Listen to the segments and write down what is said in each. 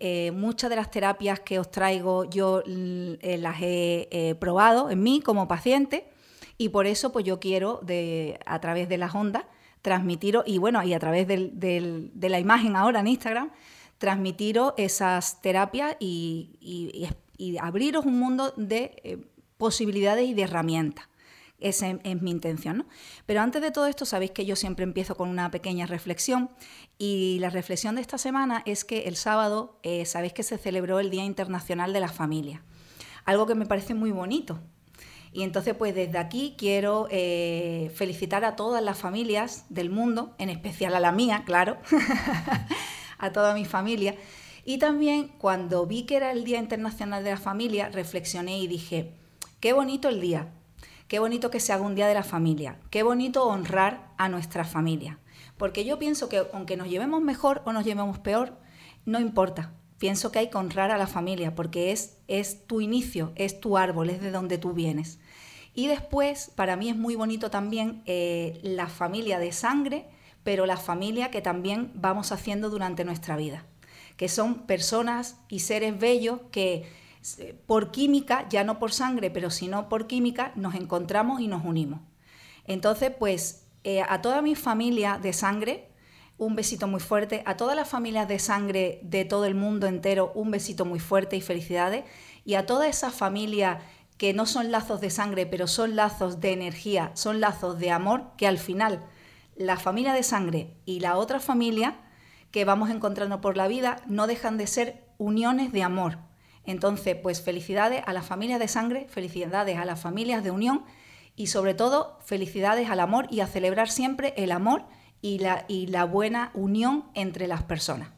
eh, muchas de las terapias que os traigo yo eh, las he probado en mí como paciente y por eso pues yo quiero de, a través de las ondas transmitiros, y bueno, y a través de la imagen ahora en Instagram, transmitiros esas terapias y, abriros un mundo de posibilidades y de herramientas. Esa es mi intención. ¿no? Pero antes de todo esto, sabéis que yo siempre empiezo con una pequeña reflexión y la reflexión de esta semana es que el sábado, eh, sabéis que se celebró el Día Internacional de la Familia, algo que me parece muy bonito. Y entonces, pues desde aquí quiero eh, felicitar a todas las familias del mundo, en especial a la mía, claro, a toda mi familia. Y también cuando vi que era el Día Internacional de la Familia, reflexioné y dije, qué bonito el día, Qué bonito que se haga un día de la familia. Qué bonito honrar a nuestra familia. Porque yo pienso que aunque nos llevemos mejor o nos llevemos peor, no importa. Pienso que hay que honrar a la familia porque es, es tu inicio, es tu árbol, es de donde tú vienes. Y después, para mí es muy bonito también eh, la familia de sangre, pero la familia que también vamos haciendo durante nuestra vida, que son personas y seres bellos que por química, ya no por sangre, pero sino por química, nos encontramos y nos unimos. Entonces, pues eh, a toda mi familia de sangre, un besito muy fuerte. A todas las familias de sangre de todo el mundo entero, un besito muy fuerte y felicidades. Y a toda esa familia que no son lazos de sangre, pero son lazos de energía, son lazos de amor, que al final la familia de sangre y la otra familia que vamos encontrando por la vida no dejan de ser uniones de amor, entonces, pues felicidades a las familias de sangre, felicidades a las familias de unión y sobre todo felicidades al amor y a celebrar siempre el amor y la, y la buena unión entre las personas.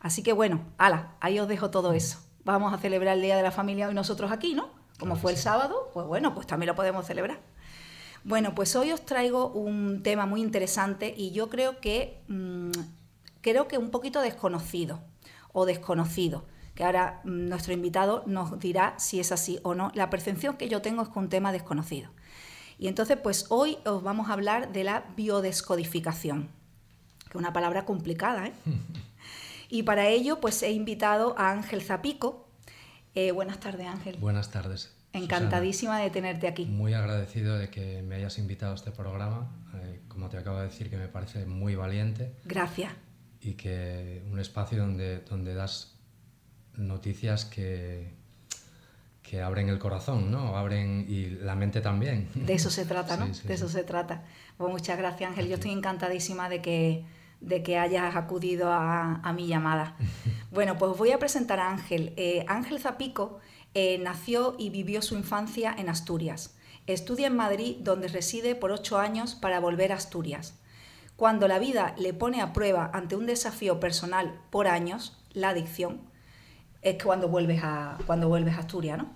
Así que bueno, ala, ahí os dejo todo eso. Vamos a celebrar el Día de la Familia hoy nosotros aquí, ¿no? Como fue el sábado, pues bueno, pues también lo podemos celebrar. Bueno, pues hoy os traigo un tema muy interesante y yo creo que, mm, creo que un poquito desconocido o desconocido que ahora mm, nuestro invitado nos dirá si es así o no. La percepción que yo tengo es con un tema desconocido. Y entonces, pues hoy os vamos a hablar de la biodescodificación, que es una palabra complicada. ¿eh? y para ello, pues he invitado a Ángel Zapico. Eh, buenas tardes, Ángel. Buenas tardes. Encantadísima de tenerte aquí. Muy agradecido de que me hayas invitado a este programa. Eh, como te acabo de decir, que me parece muy valiente. Gracias. Y que un espacio donde, donde das noticias que, que abren el corazón, ¿no? Abren y la mente también. De eso se trata, ¿no? de eso se trata. Pues muchas gracias, Ángel. Yo estoy encantadísima de que, de que hayas acudido a, mi llamada. Bueno, pues voy a presentar a Ángel. Eh, Ángel Zapico eh, nació y vivió su infancia en Asturias. Estudia en Madrid, donde reside por ocho años para volver a Asturias. Cuando la vida le pone a prueba ante un desafío personal por años, la adicción, es cuando vuelves a, cuando vuelves a Asturias, ¿no?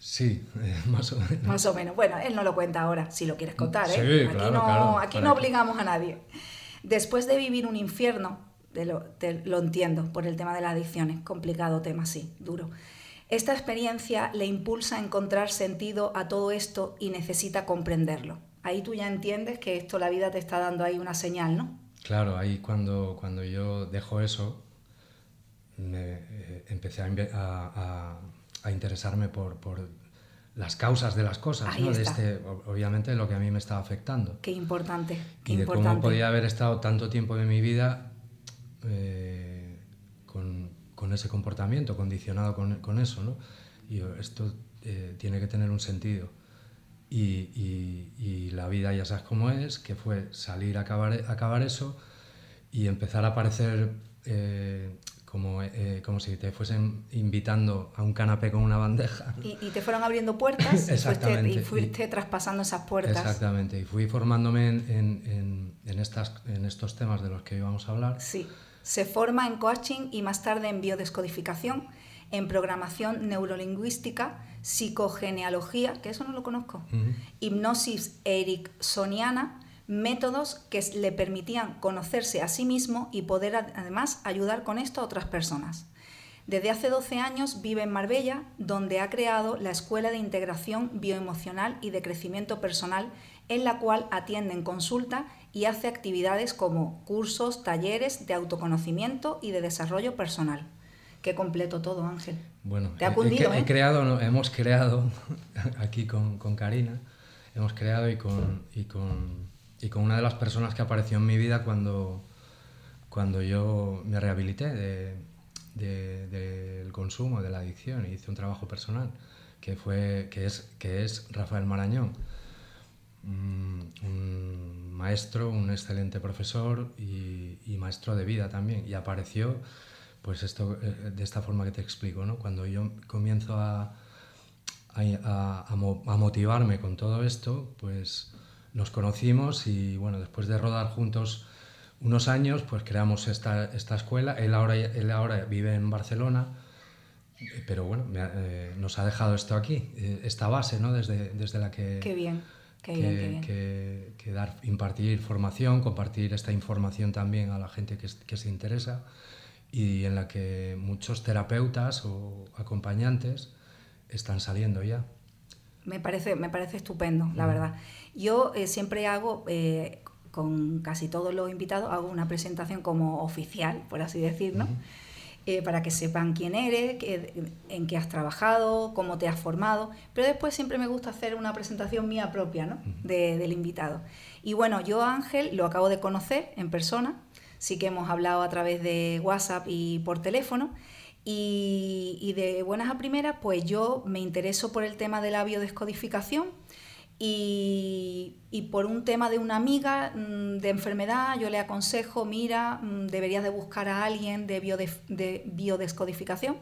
Sí, más o menos. Más o menos. Bueno, él no lo cuenta ahora, si lo quieres contar, ¿eh? Sí, aquí claro, no, claro, aquí no obligamos a nadie. Después de vivir un infierno, lo, lo entiendo, por el tema de las adicciones, complicado tema, sí, duro. Esta experiencia le impulsa a encontrar sentido a todo esto y necesita comprenderlo. Ahí tú ya entiendes que esto la vida te está dando ahí una señal, ¿no? Claro, ahí cuando, cuando yo dejo eso, me, eh, empecé a, a, interesarme por, por, las causas de las cosas, de este, obviamente lo que a mí me estaba afectando. Qué importante. y de cómo podía haber estado tanto tiempo de mi vida eh, con, con, ese comportamiento, condicionado con, con eso. ¿no? Y esto eh, tiene que tener un sentido. Y, y, y, la vida ya sabes cómo es, que fue salir a acabar, acabar eso y empezar a aparecer como, eh, como si te fuesen invitando a un canapé con una bandeja. Y, te fueron abriendo puertas Exactamente. y fuiste, traspasando esas puertas. Exactamente, y fui formándome en, en, en, estas, en estos temas de los que íbamos a hablar. Sí, se forma en coaching y más tarde en biodescodificación, en programación neurolingüística, psicogenealogía, que eso no lo conozco, hipnosis ericksoniana, métodos que le permitían conocerse a sí mismo y poder además ayudar con esto a otras personas. Desde hace 12 años vive en Marbella, donde ha creado la Escuela de Integración Bioemocional y de Crecimiento Personal, en la cual atiende en consulta y hace actividades como cursos, talleres de autoconocimiento y de desarrollo personal. Qué completo todo, Ángel. Bueno, Te ha he- he, cundido, he ¿eh? creado, hemos creado aquí con, con Karina, hemos creado y con, y, con, y con una de las personas que apareció en mi vida cuando, cuando yo me rehabilité de- de- del consumo, de la adicción, y hice un trabajo personal, que, fue, que, es, que es Rafael Marañón. Mm, un maestro, un excelente profesor y, y maestro de vida también. Y apareció, pues esto, eh, de esta forma que te explico, ¿no? Cuando yo comienzo a, a, a- a motivarme con todo esto, pues nos conocimos y bueno, después de rodar juntos unos años, pues creamos esta, esta escuela. Él ahora, él ahora vive en Barcelona, pero bueno, me ha- eh, nos ha dejado esto aquí, eh, esta base, ¿no? Desde, desde la que Qué bien, qué que, bien, qué bien. que- que dar, impartir formación, compartir esta información también a la gente que se interesa y en la que muchos terapeutas o acompañantes están saliendo ya. Me parece, me parece estupendo, la verdad. Yo eh, siempre hago, eh, con casi todos los invitados, hago una presentación como oficial, por así decir, ¿no? Eh, para que sepan quién eres, qué- en qué has trabajado, cómo te has formado. Pero después siempre me gusta hacer una presentación mía propia, ¿no? De- del invitado. Y bueno, yo a Ángel lo acabo de conocer en persona. Sí que hemos hablado a través de WhatsApp y por teléfono. Y, y de buenas a primeras, pues yo me intereso por el tema de la biodescodificación y, y por un tema de una amiga mm, de enfermedad, yo le aconsejo, mira, mm, deberías de buscar a alguien de, biodef- de biodescodificación.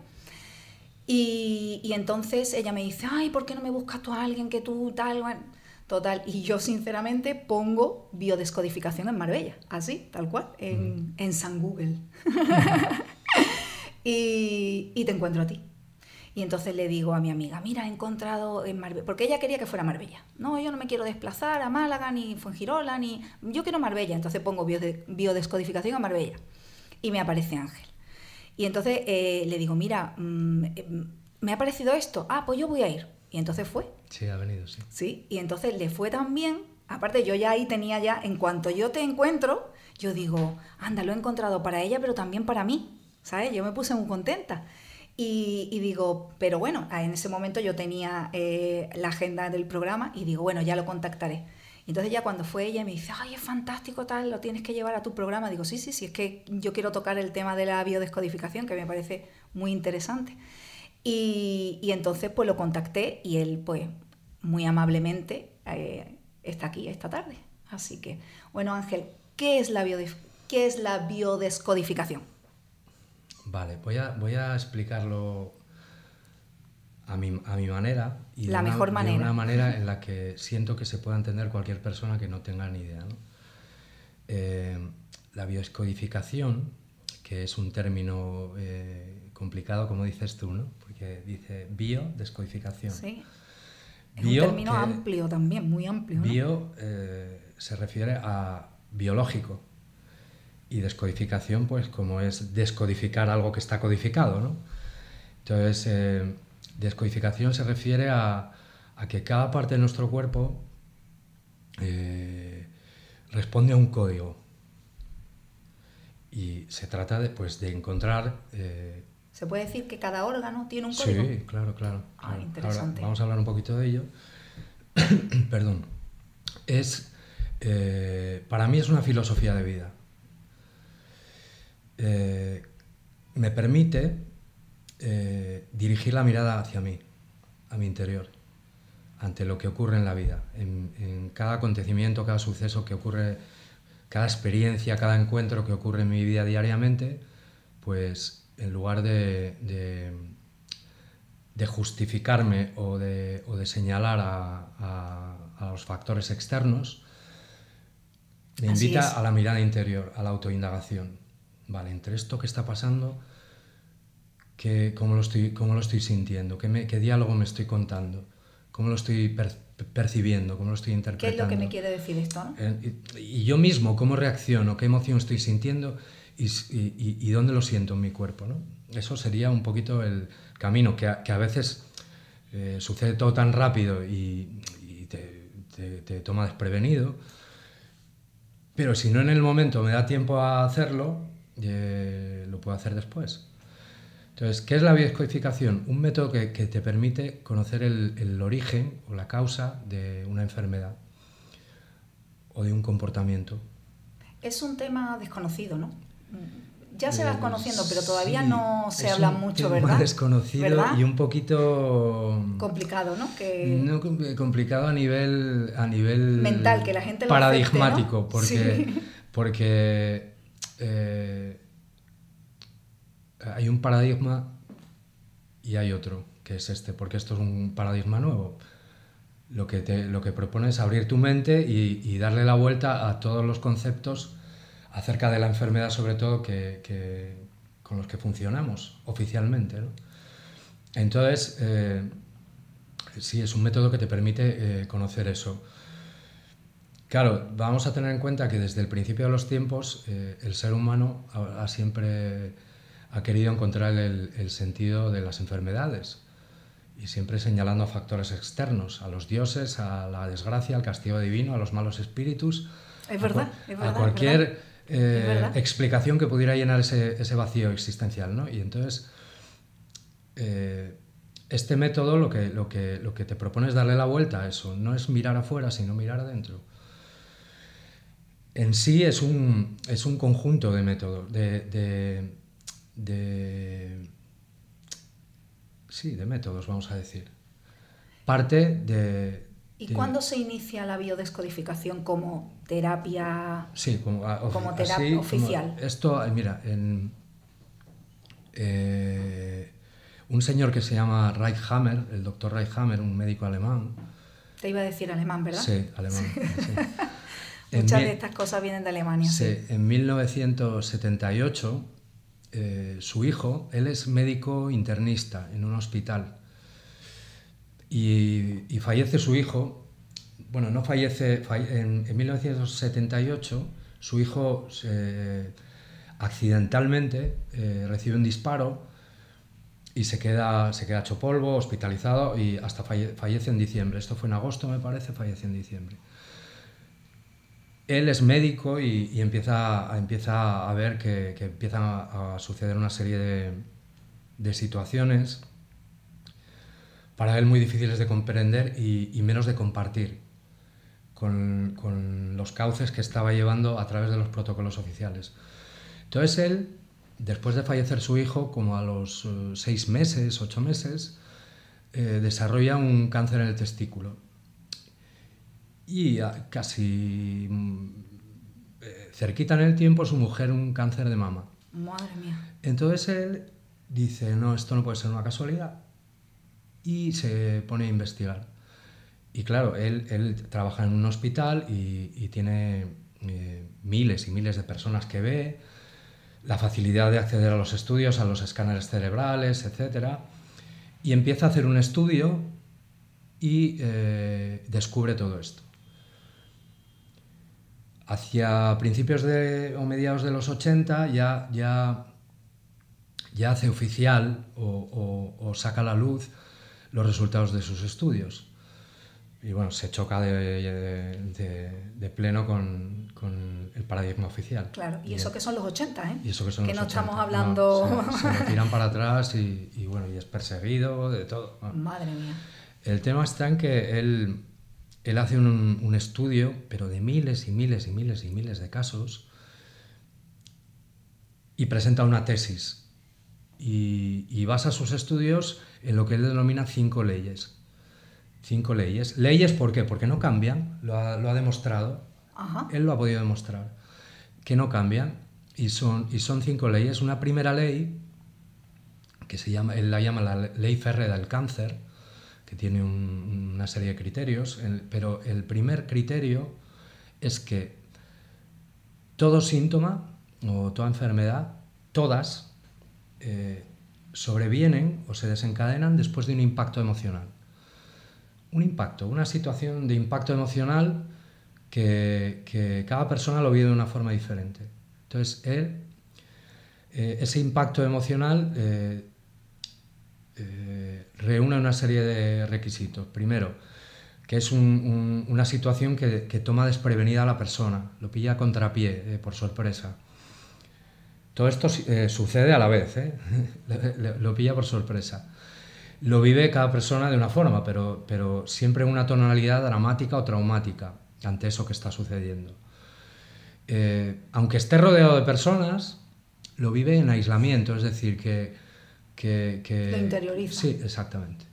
Y, y entonces ella me dice, ay, ¿por qué no me buscas tú a alguien que tú tal? Bueno, total, y yo sinceramente pongo biodescodificación en Marbella, así, tal cual, en, en San Google. y, y te encuentro a ti. Y entonces le digo a mi amiga, mira, he encontrado en Marbella, porque ella quería que fuera Marbella. No, yo no me quiero desplazar a Málaga, ni Fuengirola, ni... Yo quiero Marbella, entonces pongo biode- biodescodificación a Marbella. Y me aparece Ángel. Y entonces eh, le digo, mira, mm, eh, me ha parecido esto, ah, pues yo voy a ir. Y entonces fue, Sí, ha venido, sí. ¿sí? Y entonces le fue tan bien, aparte yo ya ahí tenía ya, en cuanto yo te encuentro, yo digo, anda, lo he encontrado para ella, pero también para mí, ¿sabes? Yo me puse muy contenta. Y, digo, pero bueno, en ese momento yo tenía eh, la agenda del programa y digo, bueno, ya lo contactaré. Entonces ya cuando fue ella me dice, ay, es fantástico tal, lo tienes que llevar a tu programa. Digo, sí, sí, sí, es que yo quiero tocar el tema de la biodescodificación, que me parece muy interesante. Y, y entonces pues lo contacté y él pues muy amablemente eh, está aquí esta tarde. Así que, bueno Ángel, ¿qué es la, biodef- qué es la biodescodificación? Vale, voy a, voy a explicarlo a mi, a mi manera y La de, una, de manera. una manera en la que siento que se pueda entender cualquier persona que no tenga ni idea. ¿no? Eh, la biodescodificación, que es un término eh, complicado, como dices tú, ¿no? porque dice biodescodificación. Sí. Es Bio, un término que- amplio también, muy amplio. ¿no? Bio eh, se refiere a biológico y descodificación, pues como es descodificar algo que está codificado, ¿no? Entonces, eh, descodificación se refiere a, a que cada parte de nuestro cuerpo eh, responde a un código. Y se trata de, pues, de encontrar... eh, ¿Se puede decir que cada órgano tiene un código? Sí, claro, claro. Ah, claro. interesante. Ahora vamos a hablar un poquito de ello. Perdón. Es, para mí es una filosofía de vida. Eh, me permite eh, dirigir la mirada hacia mí, a mi interior, ante lo que ocurre en la vida, en, en cada acontecimiento, cada suceso que ocurre, cada experiencia, cada encuentro que ocurre en mi vida diariamente, pues en lugar de, de, de justificarme o de, o de señalar a, a- a los factores externos, me Así invita es. a la mirada interior, a la autoindagación. Vale, entre esto que está pasando, ¿qué, cómo, lo estoy, ¿cómo lo estoy sintiendo? ¿Qué, me- qué diálogo me estoy contando? ¿Cómo lo estoy per- percibiendo? ¿Cómo lo estoy ¿Qué interpretando? es lo que me quiere decir esto? ¿no? Eh, Y, y yo mismo, cómo reacciono, qué emoción estoy sintiendo y, y- y- dónde lo siento en mi cuerpo. ¿no? Eso sería un poquito el camino, que a, que a veces eh, sucede todo tan rápido y, y te, te- te toma desprevenido. Pero si no en el momento me da tiempo a hacerlo, eh, lo puedo hacer después. Entonces, ¿qué es la biodescodificación? Un método que, te permite conocer el, origen o la causa de una enfermedad o de un comportamiento. Es un tema desconocido, ¿no? Ya se va conociendo, pero todavía no se habla mucho, tema ¿verdad? desconocido y un poquito complicado, ¿no? Que... complicado a nivel a nivel mental, que la gente lo paradigmático, porque porque eh, hay un paradigma y hay otro, que es este, porque esto es un paradigma nuevo. Lo que, lo que propone es abrir tu mente y, darle la vuelta a todos los conceptos acerca de la enfermedad, sobre todo, que, con los que funcionamos oficialmente. Entonces, eh, sí, es un método que te permite eh, conocer eso. Claro, vamos a tener en cuenta que desde el principio de los tiempos eh, el ser humano ha siempre ha querido encontrar el, sentido de las enfermedades y siempre señalando a factores externos, a los dioses, a la desgracia, al castigo divino, a los malos espíritus, es verdad, a, cualquier eh, explicación que pudiera llenar ese, vacío existencial. ¿no? Y entonces, eh, este método lo que, lo, que, lo que te propone es darle la vuelta a eso, no es mirar afuera, sino mirar adentro. En sí es un, es un conjunto de métodos, de de, sí, de métodos, vamos a decir. Parte de... ¿Y cuándo se inicia la biodescodificación como terapia, sí, como, terapia oficial? esto, mira, en, eh, un señor que se llama Reichhammer, el doctor Reichhammer, un médico alemán. Te iba a decir alemán, ¿verdad? Sí, alemán. Muchas de estas cosas vienen de Alemania. Sí, en 1978 eh, su hijo, él es médico internista en un hospital y, fallece su hijo, bueno, no fallece, en, 1978 su hijo accidentalmente eh, recibe un disparo y se queda, se queda hecho polvo, hospitalizado y hasta fallece en diciembre. Esto fue en agosto, me parece, fallece en diciembre él es médico y, empieza, a ver que, que empiezan a, suceder una serie de, situaciones para él muy difíciles de comprender y, menos de compartir con, los cauces que estaba llevando a través de los protocolos oficiales. Entonces él, después de fallecer su hijo, como a los eh, seis meses, ocho meses, eh, desarrolla un cáncer en el testículo y casi mm, eh, cerquita en el tiempo su mujer un cáncer de mama. Madre mía. Entonces él dice, no, esto no puede ser una casualidad y se pone a investigar. Y claro, él, él trabaja en un hospital y, tiene eh, miles y miles de personas que ve, la facilidad de acceder a los estudios, a los escáneres cerebrales, etc. Y empieza a hacer un estudio y eh, descubre todo esto hacia principios de, o mediados de los 80 ya, ya, ya hace oficial o, saca a la luz los resultados de sus estudios. Y bueno, se choca de, de, pleno con, con, el paradigma oficial. Claro, y, eso que son los 80, ¿eh? Y eso que son que no estamos hablando... se, lo tiran para atrás y, y, bueno, y es perseguido, de todo. Madre mía. El tema está en que él él hace un, estudio, pero de miles y miles y miles y miles de casos, y presenta una tesis. Y, basa sus estudios en lo que él denomina cinco leyes. Cinco leyes. Leyes, ¿por qué? Porque no cambian, lo ha, demostrado. Él lo ha podido demostrar. Que no cambian. Y son, y son cinco leyes. Una primera ley, que se llama, él la llama la ley férrea del cáncer, que tiene una serie de criterios, pero el primer criterio es que todo síntoma o toda enfermedad, todas, eh, sobrevienen o se desencadenan después de un impacto emocional. Un impacto, una situación de impacto emocional que, cada persona lo vive de una forma diferente. Entonces, él, eh, ese impacto emocional eh, eh, reúne una serie de requisitos. Primero, que es una situación que, toma desprevenida a la persona, lo pilla a contrapié, eh, por sorpresa. Todo esto eh, sucede a la vez, lo pilla por sorpresa. Lo vive cada persona de una forma, pero, siempre en una tonalidad dramática o traumática ante eso que está sucediendo. Aunque esté rodeado de personas, lo vive en aislamiento, es decir, que... que, que lo interioriza. Sí, exactamente.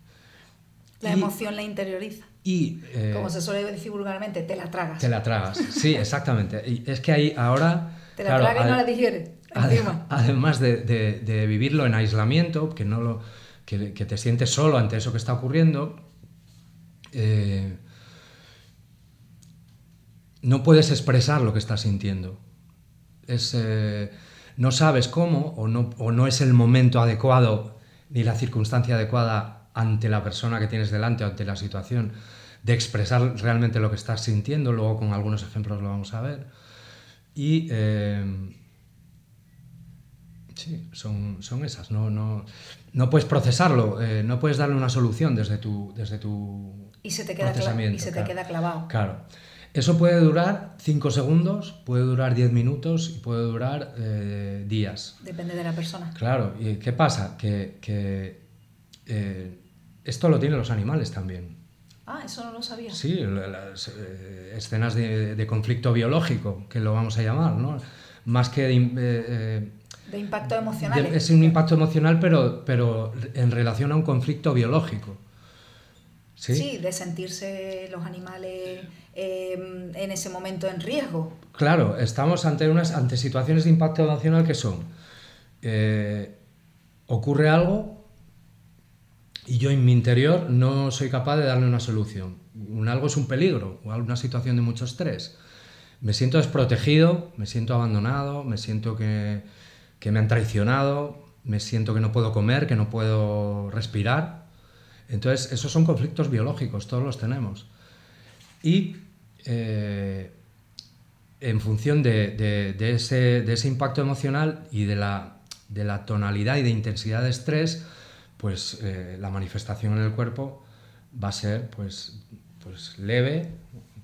La emoción la interioriza. Y, eh, Como se suele decir vulgarmente, te la tragas. Te la tragas, sí, exactamente. Y es que ahí ahora... Te la tragas y no la digieres. Además de, de, vivirlo en aislamiento, que, no lo, que, que, te sientes solo ante eso que está ocurriendo, eh, no puedes expresar lo que estás sintiendo. Es, eh, no sabes cómo o no, o no es el momento adecuado ni la circunstancia adecuada ante la persona que tienes delante o ante la situación de expresar realmente lo que estás sintiendo. Luego con algunos ejemplos lo vamos a ver. Y eh, sí, son, son esas. No, no, no puedes procesarlo, eh, no puedes darle una solución desde tu, desde tu y se te queda, y se te queda clavado. Claro. Eso puede durar 5 segundos, puede durar 10 minutos y puede durar eh, días. Depende de la persona. Claro, ¿y qué pasa? Que, que eh, esto lo tienen los animales también. Ah, eso no lo sabía. Sí, las eh, escenas de, de, conflicto biológico, que lo vamos a llamar, ¿no? Más que de, de impacto emocional. es un impacto emocional, pero, pero en relación a un conflicto biológico. Sí, sí de sentirse los animales Em, en ese momento en riesgo. Claro, estamos ante, unas, ante situaciones de impacto nacional que son, eh, ocurre algo y yo en mi interior no soy capaz de darle una solución. Un algo es un peligro o una situación de mucho estrés. Me siento desprotegido, me siento abandonado, me siento que, que me han traicionado, me siento que no puedo comer, que no puedo respirar. Entonces, esos son conflictos biológicos, todos los tenemos. Y eh, en función de, ese, impacto emocional y de la, tonalidad y de intensidad de estrés, pues eh, la manifestación en el cuerpo va a ser pues, pues leve,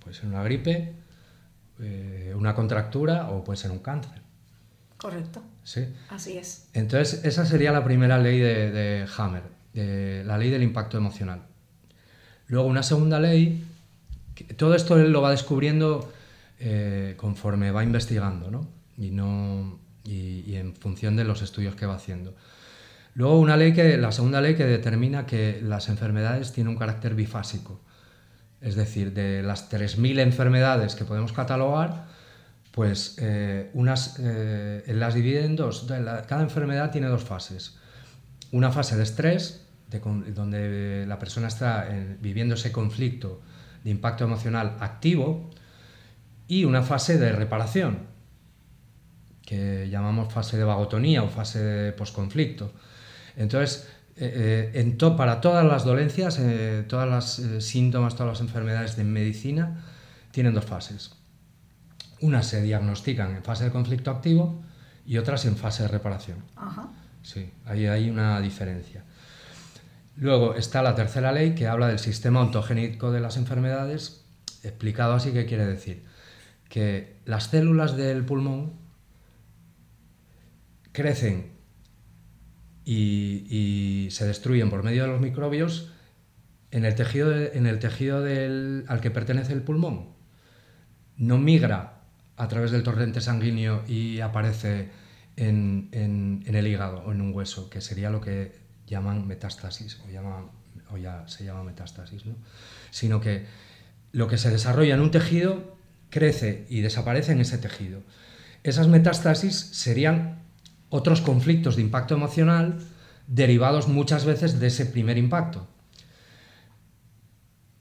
puede ser una gripe, eh, una contractura o puede ser un cáncer. Correcto. Sí. Así es. Entonces, esa sería la primera ley de, de Hammer, la ley del impacto emocional. Luego, una segunda ley todo esto él lo va descubriendo eh, conforme va investigando, ¿no? Y, no y, en función de los estudios que va haciendo. Luego una ley que, la segunda ley que determina que las enfermedades tienen un carácter bifásico. Es decir, de las 3.000 enfermedades que podemos catalogar, pues eh, unas eh, las divide en dos. cada enfermedad tiene dos fases. Una fase de estrés, donde la persona está viviendo ese conflicto de impacto emocional activo y una fase de reparación, que llamamos fase de vagotonía o fase de posconflicto. Entonces, eh, eh, en para todas las dolencias, eh, todas las síntomas, todas las enfermedades de medicina, tienen dos fases. Unas se diagnostican en fase de conflicto activo y otras en fase de reparación. Sí, ahí hay una diferencia. Luego está la tercera ley que habla del sistema ontogénico de las enfermedades, explicado así que quiere decir que las células del pulmón crecen y, se destruyen por medio de los microbios en el tejido, en el tejido al que pertenece el pulmón. No migra a través del torrente sanguíneo y aparece en el hígado o en un hueso, que sería lo que llaman metástasis, o, ya se llama metástasis, ¿no? sino que lo que se desarrolla en un tejido crece y desaparece en ese tejido. Esas metástasis serían otros conflictos de impacto emocional derivados muchas veces de ese primer impacto.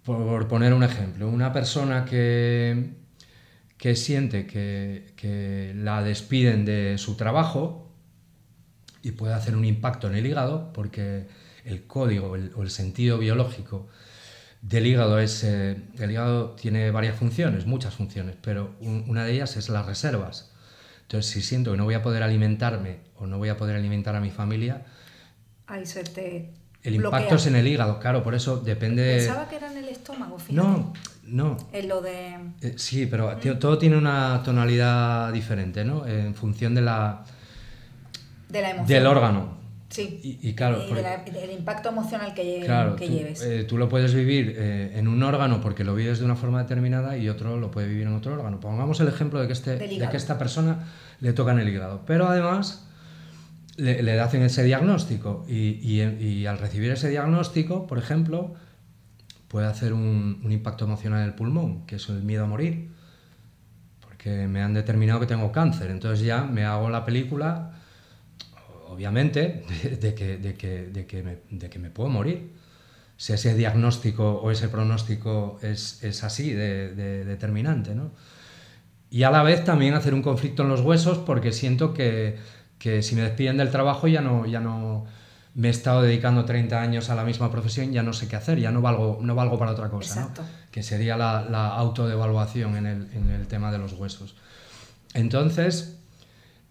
Por poner un ejemplo, una persona que, que siente que, que la despiden de su trabajo y puede hacer un impacto en el hígado porque el código o el sentido biológico del hígado es eh, el hígado tiene varias funciones muchas funciones pero una de ellas es las reservas. Entonces si siento que no voy a poder alimentarme o no voy a poder alimentar a mi familia ahí se te el impacto es en el hígado claro por eso depende pensaba que era en el estómago fíjate. no no. En lo de eh, sí pero todo tiene una tonalidad diferente no en función de la De la emoción. del órgano. Sí. Y, y claro, Y porque- de la- del impacto emocional que, lle- claro, que tú, lleves. eh, tú lo puedes vivir eh, en un órgano porque lo vives de una forma determinada y otro lo puede vivir en otro órgano. Pongamos el ejemplo de que, este, de que esta persona le toca en el hígado, pero además le, le hacen ese diagnóstico y, y- y al recibir ese diagnóstico, por ejemplo, puede hacer un, un impacto emocional en el pulmón, que es el miedo a morir, porque me han determinado que tengo cáncer, entonces ya me hago la película, obviamente, de, que, de, que, de, que me, de que me puedo morir. Si ese diagnóstico o ese pronóstico es, es así de, de determinante, ¿no? Y a la vez también hacer un conflicto en los huesos porque siento que, que si me despiden del trabajo ya no, ya no me he estado dedicando 30 años a la misma profesión, ya no sé qué hacer, ya no valgo, no valgo para otra cosa, ¿no? Que sería la, la autodevaluación en el, en el tema de los huesos. Entonces,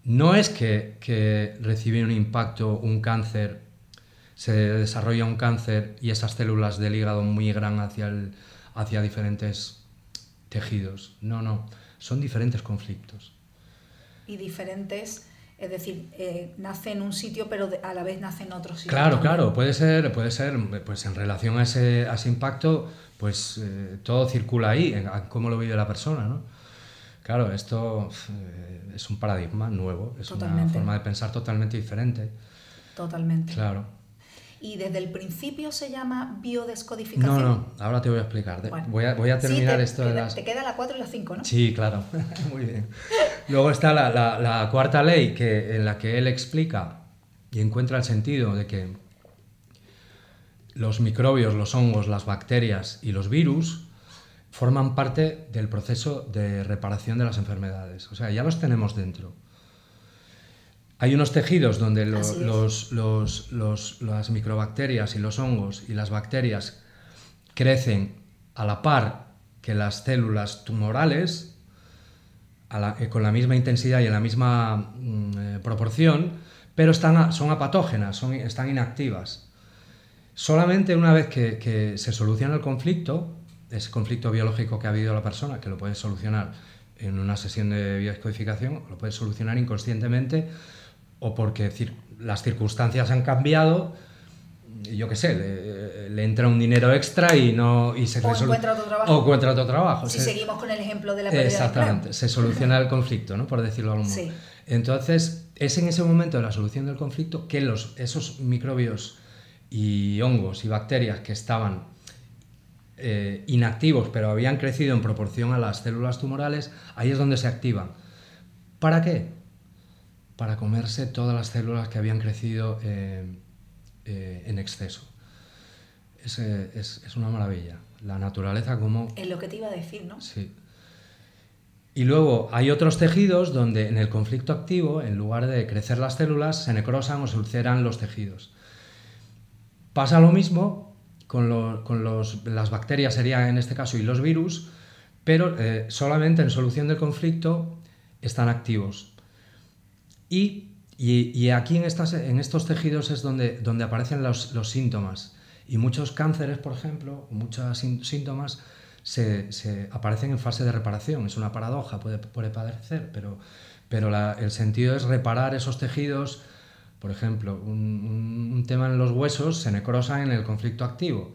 no es que, que recibir un impacto, un cáncer, se desarrolla un cáncer y esas células del hígado migran hacia, el, hacia diferentes tejidos. No, no, son diferentes conflictos. Y diferentes, es decir, eh, nace en un sitio, pero a la vez nace en otro sitio. Claro, también. claro, puede ser, puede ser, pues en relación a ese, a ese impacto, pues eh, todo circula ahí, en, cómo lo vive la persona, ¿no? Claro, esto eh, es un paradigma nuevo, es una forma de pensar totalmente diferente, Totalmente. claro. Y desde el principio se llama No, biodescodificación. no, ahora te voy a explicar. Bueno. voy, a, voy a Sí, terminar te, esto de las... Te queda la 4 y la 5, ¿no? Sí, claro, muy bien. Luego está la, la- la cuarta ley que, en la que él explica y encuentra el sentido de que los microbios, los hongos, las bacterias y los virus forman parte del proceso de reparación de las enfermedades. O sea, ya los tenemos dentro. Hay unos tejidos donde lo- los, los- los- las microbacterias y los hongos y las bacterias crecen a la par que las células tumorales, a la- eh, con la misma intensidad y en la misma mm, eh, proporción, pero están son apatógenas, son, están inactivas. Solamente una vez que, que se soluciona el conflicto, ese conflicto biológico que ha habido la persona, que lo puedes solucionar en una sesión de biodescodificación, lo puedes solucionar inconscientemente o porque cir- las circunstancias han cambiado, yo qué sé, le, le entra un dinero extra y no y se O encuentra otro trabajo. O encuentra otro trabajo. Si Se- seguimos con el ejemplo de la pérdida Exactamente, se soluciona el conflicto, ¿no? por decirlo de algún modo. Sí. Entonces, es en ese momento de la solución del conflicto que los, esos microbios y hongos y bacterias que estaban eh, inactivos pero habían crecido en proporción a las células tumorales, ahí es donde se activan. ¿Para qué? Para comerse todas las células que habían crecido eh, eh, en exceso. Es, es- es una maravilla. La naturaleza como Es lo que te iba a decir, ¿no? Sí. Y luego hay otros tejidos donde en el conflicto activo, en lugar de crecer las células, se necrosan o se ulceran los tejidos. Pasa lo mismo con, lo- con los- las bacterias, sería en este caso, y los virus, pero eh, solamente en solución del conflicto están activos. Y, y- y aquí en, estas, en estos tejidos es donde, donde aparecen los, los síntomas. Y muchos cánceres, por ejemplo, muchos sín- síntomas se, se aparecen en fase de reparación. Es una paradoja, puede, puede parecer, pero, pero la- el sentido es reparar esos tejidos. Por ejemplo, un, tema en los huesos se necrosa en el conflicto activo.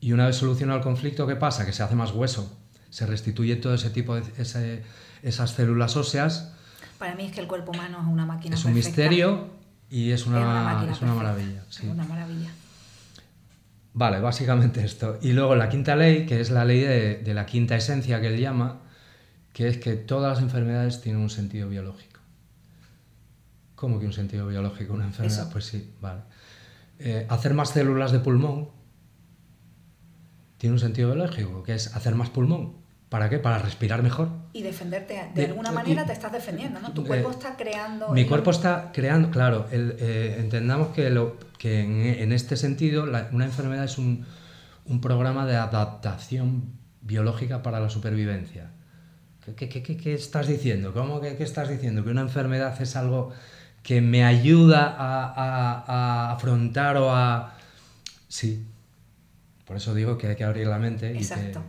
Y una vez solucionado el conflicto, ¿qué pasa? Que se hace más hueso. Se restituye todo ese tipo de ese- esas células óseas. Para mí es que el cuerpo humano es una máquina Es un perfecta. misterio y es una, es una es maravilla. sí. Es una maravilla. Vale, básicamente esto. Y luego la quinta ley, que es la ley de, de la quinta esencia que él llama, que es que todas las enfermedades tienen un sentido biológico. ¿Cómo que un sentido biológico? Una enfermedad. Eso. Pues sí, vale. Eh, hacer más células de pulmón tiene un sentido biológico, que es hacer más pulmón. ¿Para qué? Para respirar mejor. Y defenderte, de De- alguna manera te estás defendiendo, ¿no? Tu eh, cuerpo está creando... Mi el- cuerpo está creando, claro, el, eh, entendamos que, lo, que en, en este sentido la- una enfermedad es un, un programa de adaptación biológica para la supervivencia. ¿Qué, qué- qué- qué- qué estás diciendo? ¿Cómo que qué estás diciendo? ¿Que una enfermedad es algo que me ayuda a, a- a afrontar o a... Sí, por eso digo que hay que abrir la mente y que, Exacto.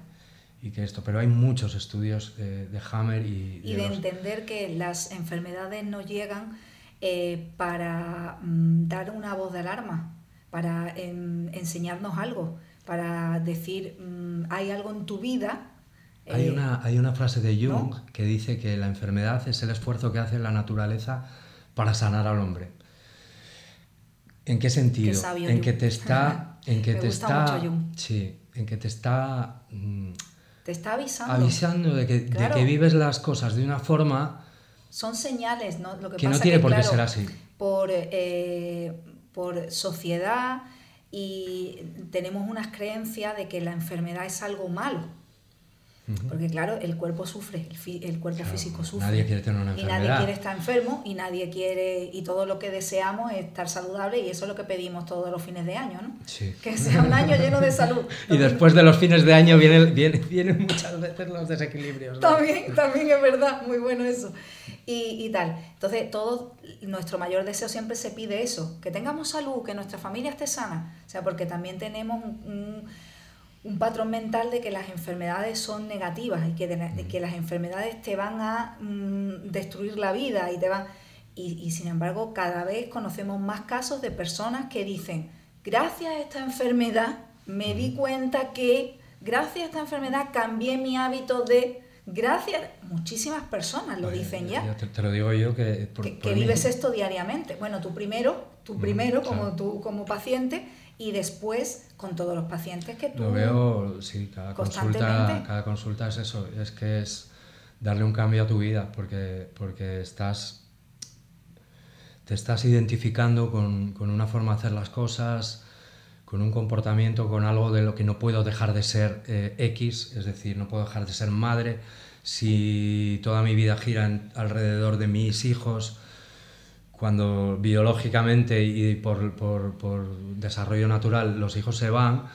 y que esto, pero hay muchos estudios de Hammer y, y de los- entender que las enfermedades no llegan eh, para mm, dar una voz de alarma, para enseñarnos algo, para decir, mm, hay algo en tu vida. Hay, eh, una, hay una frase de Jung que dice que la enfermedad es el esfuerzo que hace la naturaleza para sanar al hombre. ¿En qué sentido? en que te está, en que te está, sí, en que te está, mm, te está avisando, avisando de que, de que, vives las cosas de una forma. Son señales, ¿no? Lo que, no tiene por qué ser así. Por, eh, por sociedad y tenemos unas creencias de que la enfermedad es algo malo. Porque claro, el cuerpo sufre, el, cuerpo físico sufre. Nadie quiere tener una enfermedad. Y nadie quiere estar enfermo y nadie quiere, y todo lo que deseamos es estar saludable y eso es lo que pedimos todos los fines de año, ¿no? Sí. Que sea un año lleno de salud. y después de los fines de año vienen, vienen, vienen muchas veces los desequilibrios. También, también es verdad, muy bueno eso. Y, y, tal. Entonces, todo nuestro mayor deseo siempre se pide eso, que tengamos salud, que nuestra familia esté sana. O sea, porque también tenemos un un patrón mental de que las enfermedades son negativas y que, que las enfermedades te van a mm, destruir la vida y te van... Y, sin embargo, cada vez conocemos más casos de personas que dicen, gracias a esta enfermedad me di cuenta que, gracias a esta enfermedad cambié mi hábito de... Gracias, muchísimas personas lo dicen ya. Te, lo digo yo que... que, vives esto diariamente. Bueno, tú primero, tú primero como, tú, como paciente y después con todos los pacientes que tú... Lo veo, sí, cada consulta, cada consulta es eso, es que es darle un cambio a tu vida, porque, porque estás, te estás identificando con, con una forma de hacer las cosas, con un comportamiento, con algo de lo que no puedo dejar de ser eh, X, es decir, no puedo dejar de ser madre, si toda mi vida gira alrededor de mis hijos, cuando biológicamente y por, por, por, desarrollo natural los hijos se van,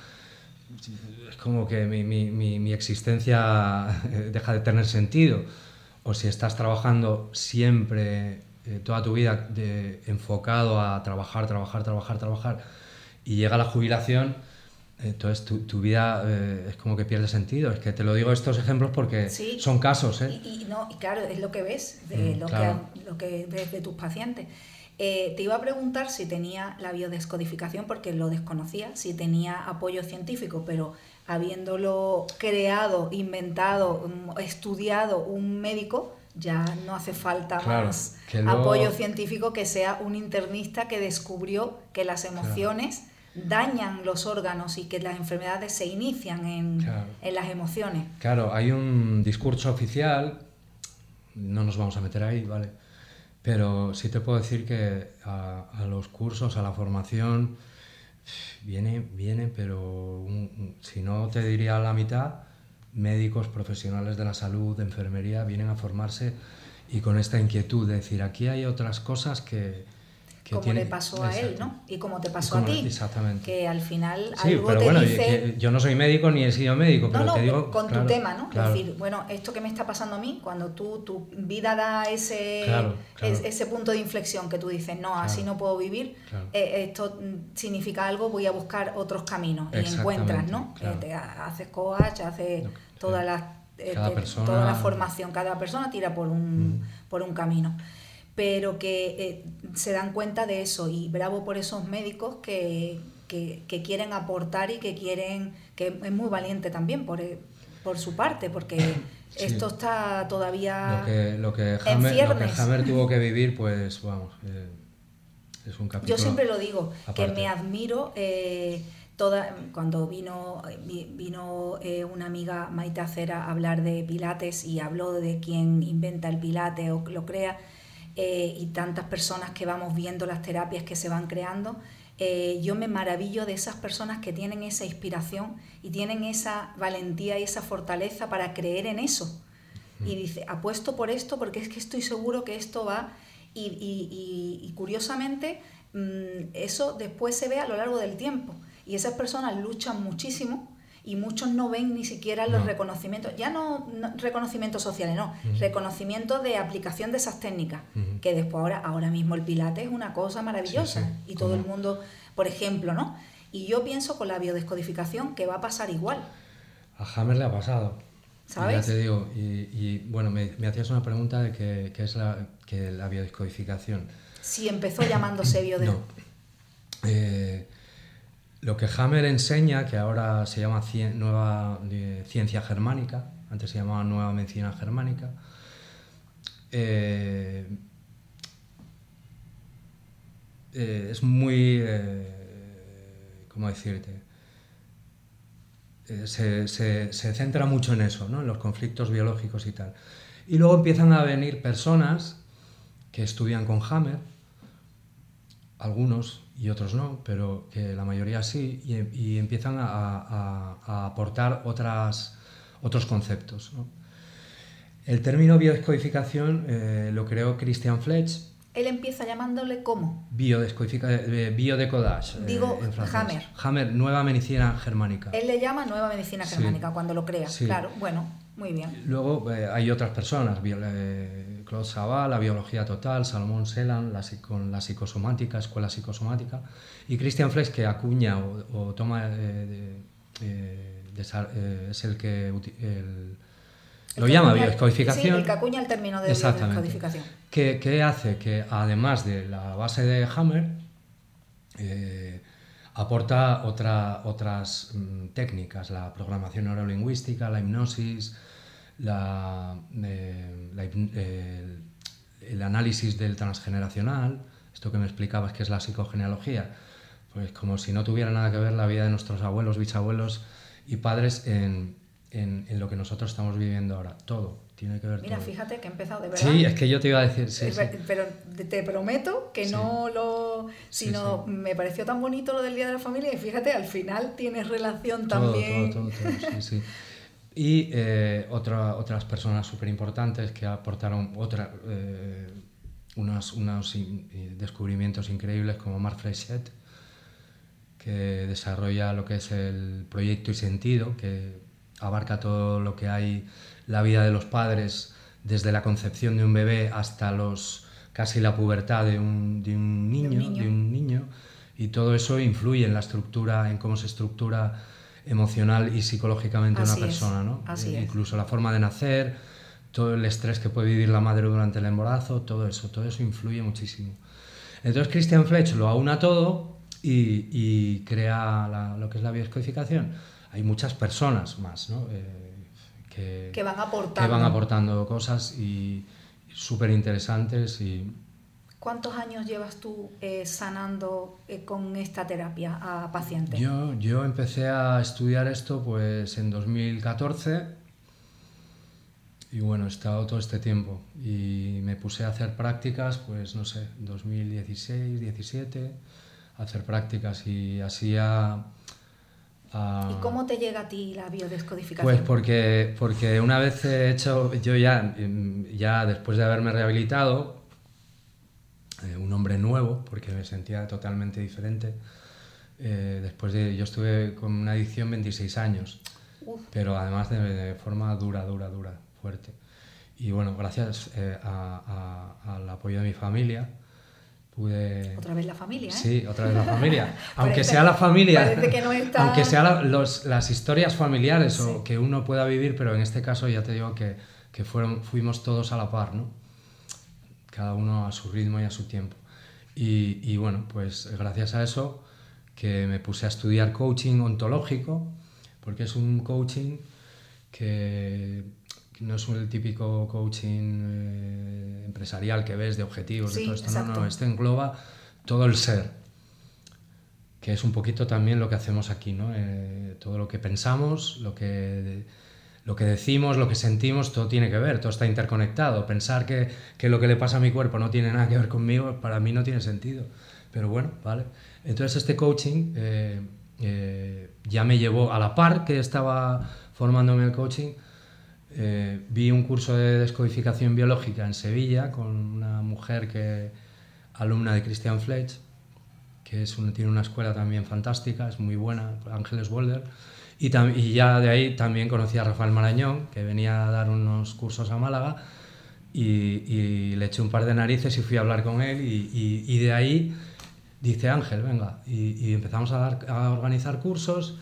es como que mi, mi, mi, existencia deja de tener sentido. O si estás trabajando siempre, eh, toda tu vida, de, enfocado a trabajar, trabajar, trabajar, trabajar, y llega la jubilación, entonces tu, tu vida eh, es como que pierde sentido. Es que te lo digo estos ejemplos porque son casos. ¿eh? Y, no, y claro, es lo que ves, de mm, lo, que, lo que ves de tus pacientes. Eh, te iba a preguntar si tenía la biodescodificación, porque lo desconocía, si tenía apoyo científico, pero habiéndolo creado, inventado, mm, estudiado un médico, ya no hace falta más apoyo científico que sea un internista que descubrió que las emociones dañan los órganos y que las enfermedades se inician en, en, las emociones. Claro, hay un discurso oficial, no nos vamos a meter ahí, ¿vale? Pero sí te puedo decir que a, a los cursos, a la formación, viene, viene, pero si no te diría la mitad, médicos, profesionales de la salud, de enfermería, vienen a formarse y con esta inquietud de decir, aquí hay otras cosas que, como le pasó a él, ¿no? Y como te pasó a ti. Exactamente. Que al final sí, algo pero te bueno, dice... yo no soy médico ni he sido médico, pero te digo... con tu tema, ¿no? Es decir, bueno, esto que me está pasando a mí, cuando tú, tu vida da ese, ese punto de inflexión que tú dices, no, así no puedo vivir, eh, esto significa algo, voy a buscar otros caminos y encuentras, ¿no? Eh, te haces coach, haces toda la, eh, toda la formación, cada persona tira por un, por un camino pero que eh, se dan cuenta de eso y bravo por esos médicos que, que, quieren aportar y que quieren, que es muy valiente también por, eh, por su parte, porque esto está todavía lo que, lo que Hammer, tuvo que vivir, pues vamos, eh, es un capítulo Yo siempre lo digo, que me admiro... Toda, cuando vino, vino una amiga Maite Acera a hablar de Pilates y habló de quién inventa el Pilates o lo crea, eh, y tantas personas que vamos viendo las terapias que se van creando, eh, yo me maravillo de esas personas que tienen esa inspiración y tienen esa valentía y esa fortaleza para creer en eso. Y dice, apuesto por esto porque es que estoy seguro que esto va. Y, y, y curiosamente, mm, eso después se ve a lo largo del tiempo. Y esas personas luchan muchísimo y muchos no ven ni siquiera los reconocimientos, ya no, reconocimientos sociales, no, reconocimiento de aplicación de esas técnicas, que después ahora, ahora mismo el pilate es una cosa maravillosa y todo el mundo, por ejemplo, ¿no? Y yo pienso con la biodescodificación que va a pasar igual. A Hammer le ha pasado. ¿Sabes? Ya te digo, y, bueno, me, hacías una pregunta de qué es la, que la biodescodificación. si empezó llamándose biode... No. Eh, lo que Hammer enseña, que ahora se llama nueva ciencia germánica, antes se llamaba nueva medicina germánica, eh, eh, es muy, eh, ¿cómo decirte? Se, se, centra mucho en eso, ¿no? en los conflictos biológicos y tal. Y luego empiezan a venir personas que estudian con Hammer, algunos y otros no, pero que la mayoría sí, y, empiezan a, aportar otras, otros conceptos. El término biodescodificación eh, lo creó Christian Fletch. Él empieza llamándole ¿cómo? Eh, biodecodage. Eh, Digo, Hammer. Hammer, nueva medicina germánica. Él le llama nueva medicina germánica cuando lo crea. Claro, bueno, muy bien. Luego hay otras personas, Claude Saval, la biología total, Salomón Selan, la, con la psicosomática, escuela psicosomática, y Christian Flesch que acuña o, toma, eh, eh, es el que lo llama biodescodificación. Sí, el que acuña el término de biodescodificación. ¿Qué, hace? Que además de la base de Hammer, eh, aporta otra, otras mm, técnicas, la programación neurolingüística, la hipnosis, la, el, análisis del transgeneracional, esto que me explicabas que es la psicogenealogía, pues como si no tuviera nada que ver la vida de nuestros abuelos, bisabuelos y padres en, en, lo que nosotros estamos viviendo ahora. Todo, tiene que ver Mira, fíjate que he empezado de verdad. Sí, es que yo te iba a decir, sí, Pero te prometo que no lo... Sino me pareció tan bonito lo del Día de la Familia y fíjate, al final tienes relación también... Todo, todo, todo, sí, sí. Y eh, otra, otras personas súper importantes que aportaron otra, eh, unos, unos descubrimientos increíbles como Marc Frechet, que desarrolla lo que es el proyecto y sentido, que abarca todo lo que hay, la vida de los padres, desde la concepción de un bebé hasta los, casi la pubertad de un, de un niño, de un niño, y todo eso influye en la estructura, en cómo se estructura emocional y psicológicamente una persona, ¿no? Incluso la forma de nacer, todo el estrés que puede vivir la madre durante el embarazo, todo eso, todo eso influye muchísimo. Entonces Christian Fletch lo aúna todo y, crea lo que es la bioscodificación. Hay muchas personas más, ¿no? Eh, que, van aportando. que van aportando cosas y súper interesantes y ¿Cuántos años llevas tú eh, sanando eh, con esta terapia a pacientes? Yo, yo empecé a estudiar esto pues en 2014 y bueno, he estado todo este tiempo y me puse a hacer prácticas pues no sé, 2016, 17, a hacer prácticas y así a... ¿Y cómo te llega a ti la biodescodificación? Pues porque, porque una vez he hecho, yo ya, ya después de haberme rehabilitado, eh, un hombre nuevo, porque me sentía totalmente diferente. Eh, después de, yo estuve con una adicción 26 años, pero además de, forma dura, dura, dura, fuerte. Y bueno, gracias eh, al apoyo de mi familia, pude... Otra vez la familia, ¿eh? Sí, otra vez la familia. aunque sea la familia, que no está... aunque sean las historias familiares o que uno pueda vivir, pero en este caso ya te digo que, que fueron, fuimos todos a la par, ¿no? Cada uno a su ritmo y a su tiempo. Y, bueno, pues gracias a eso que me puse a estudiar coaching ontológico, porque es un coaching que no es el típico coaching eh, empresarial que ves de objetivos, de todo esto, no, no, este engloba todo el ser, que es un poquito también lo que hacemos aquí, ¿no? Eh, todo lo que pensamos, lo que lo que decimos, lo que sentimos, todo tiene que ver, todo está interconectado. Pensar que, que, lo que le pasa a mi cuerpo no tiene nada que ver conmigo, para mí no tiene sentido. Pero bueno, ¿vale? Entonces este coaching eh, eh, ya me llevó a la par que estaba formándome el coaching. Eh, vi un curso de descodificación biológica en Sevilla con una mujer que alumna de Christian Fletch, que es tiene una escuela también fantástica, es muy buena, Ángeles Boulder y, ya de ahí también conocí a Rafael Marañón, que venía a dar unos cursos a Málaga, y, le eché un par de narices y fui a hablar con él, y, de ahí dice Ángel, venga, y, empezamos a, dar, a, organizar cursos,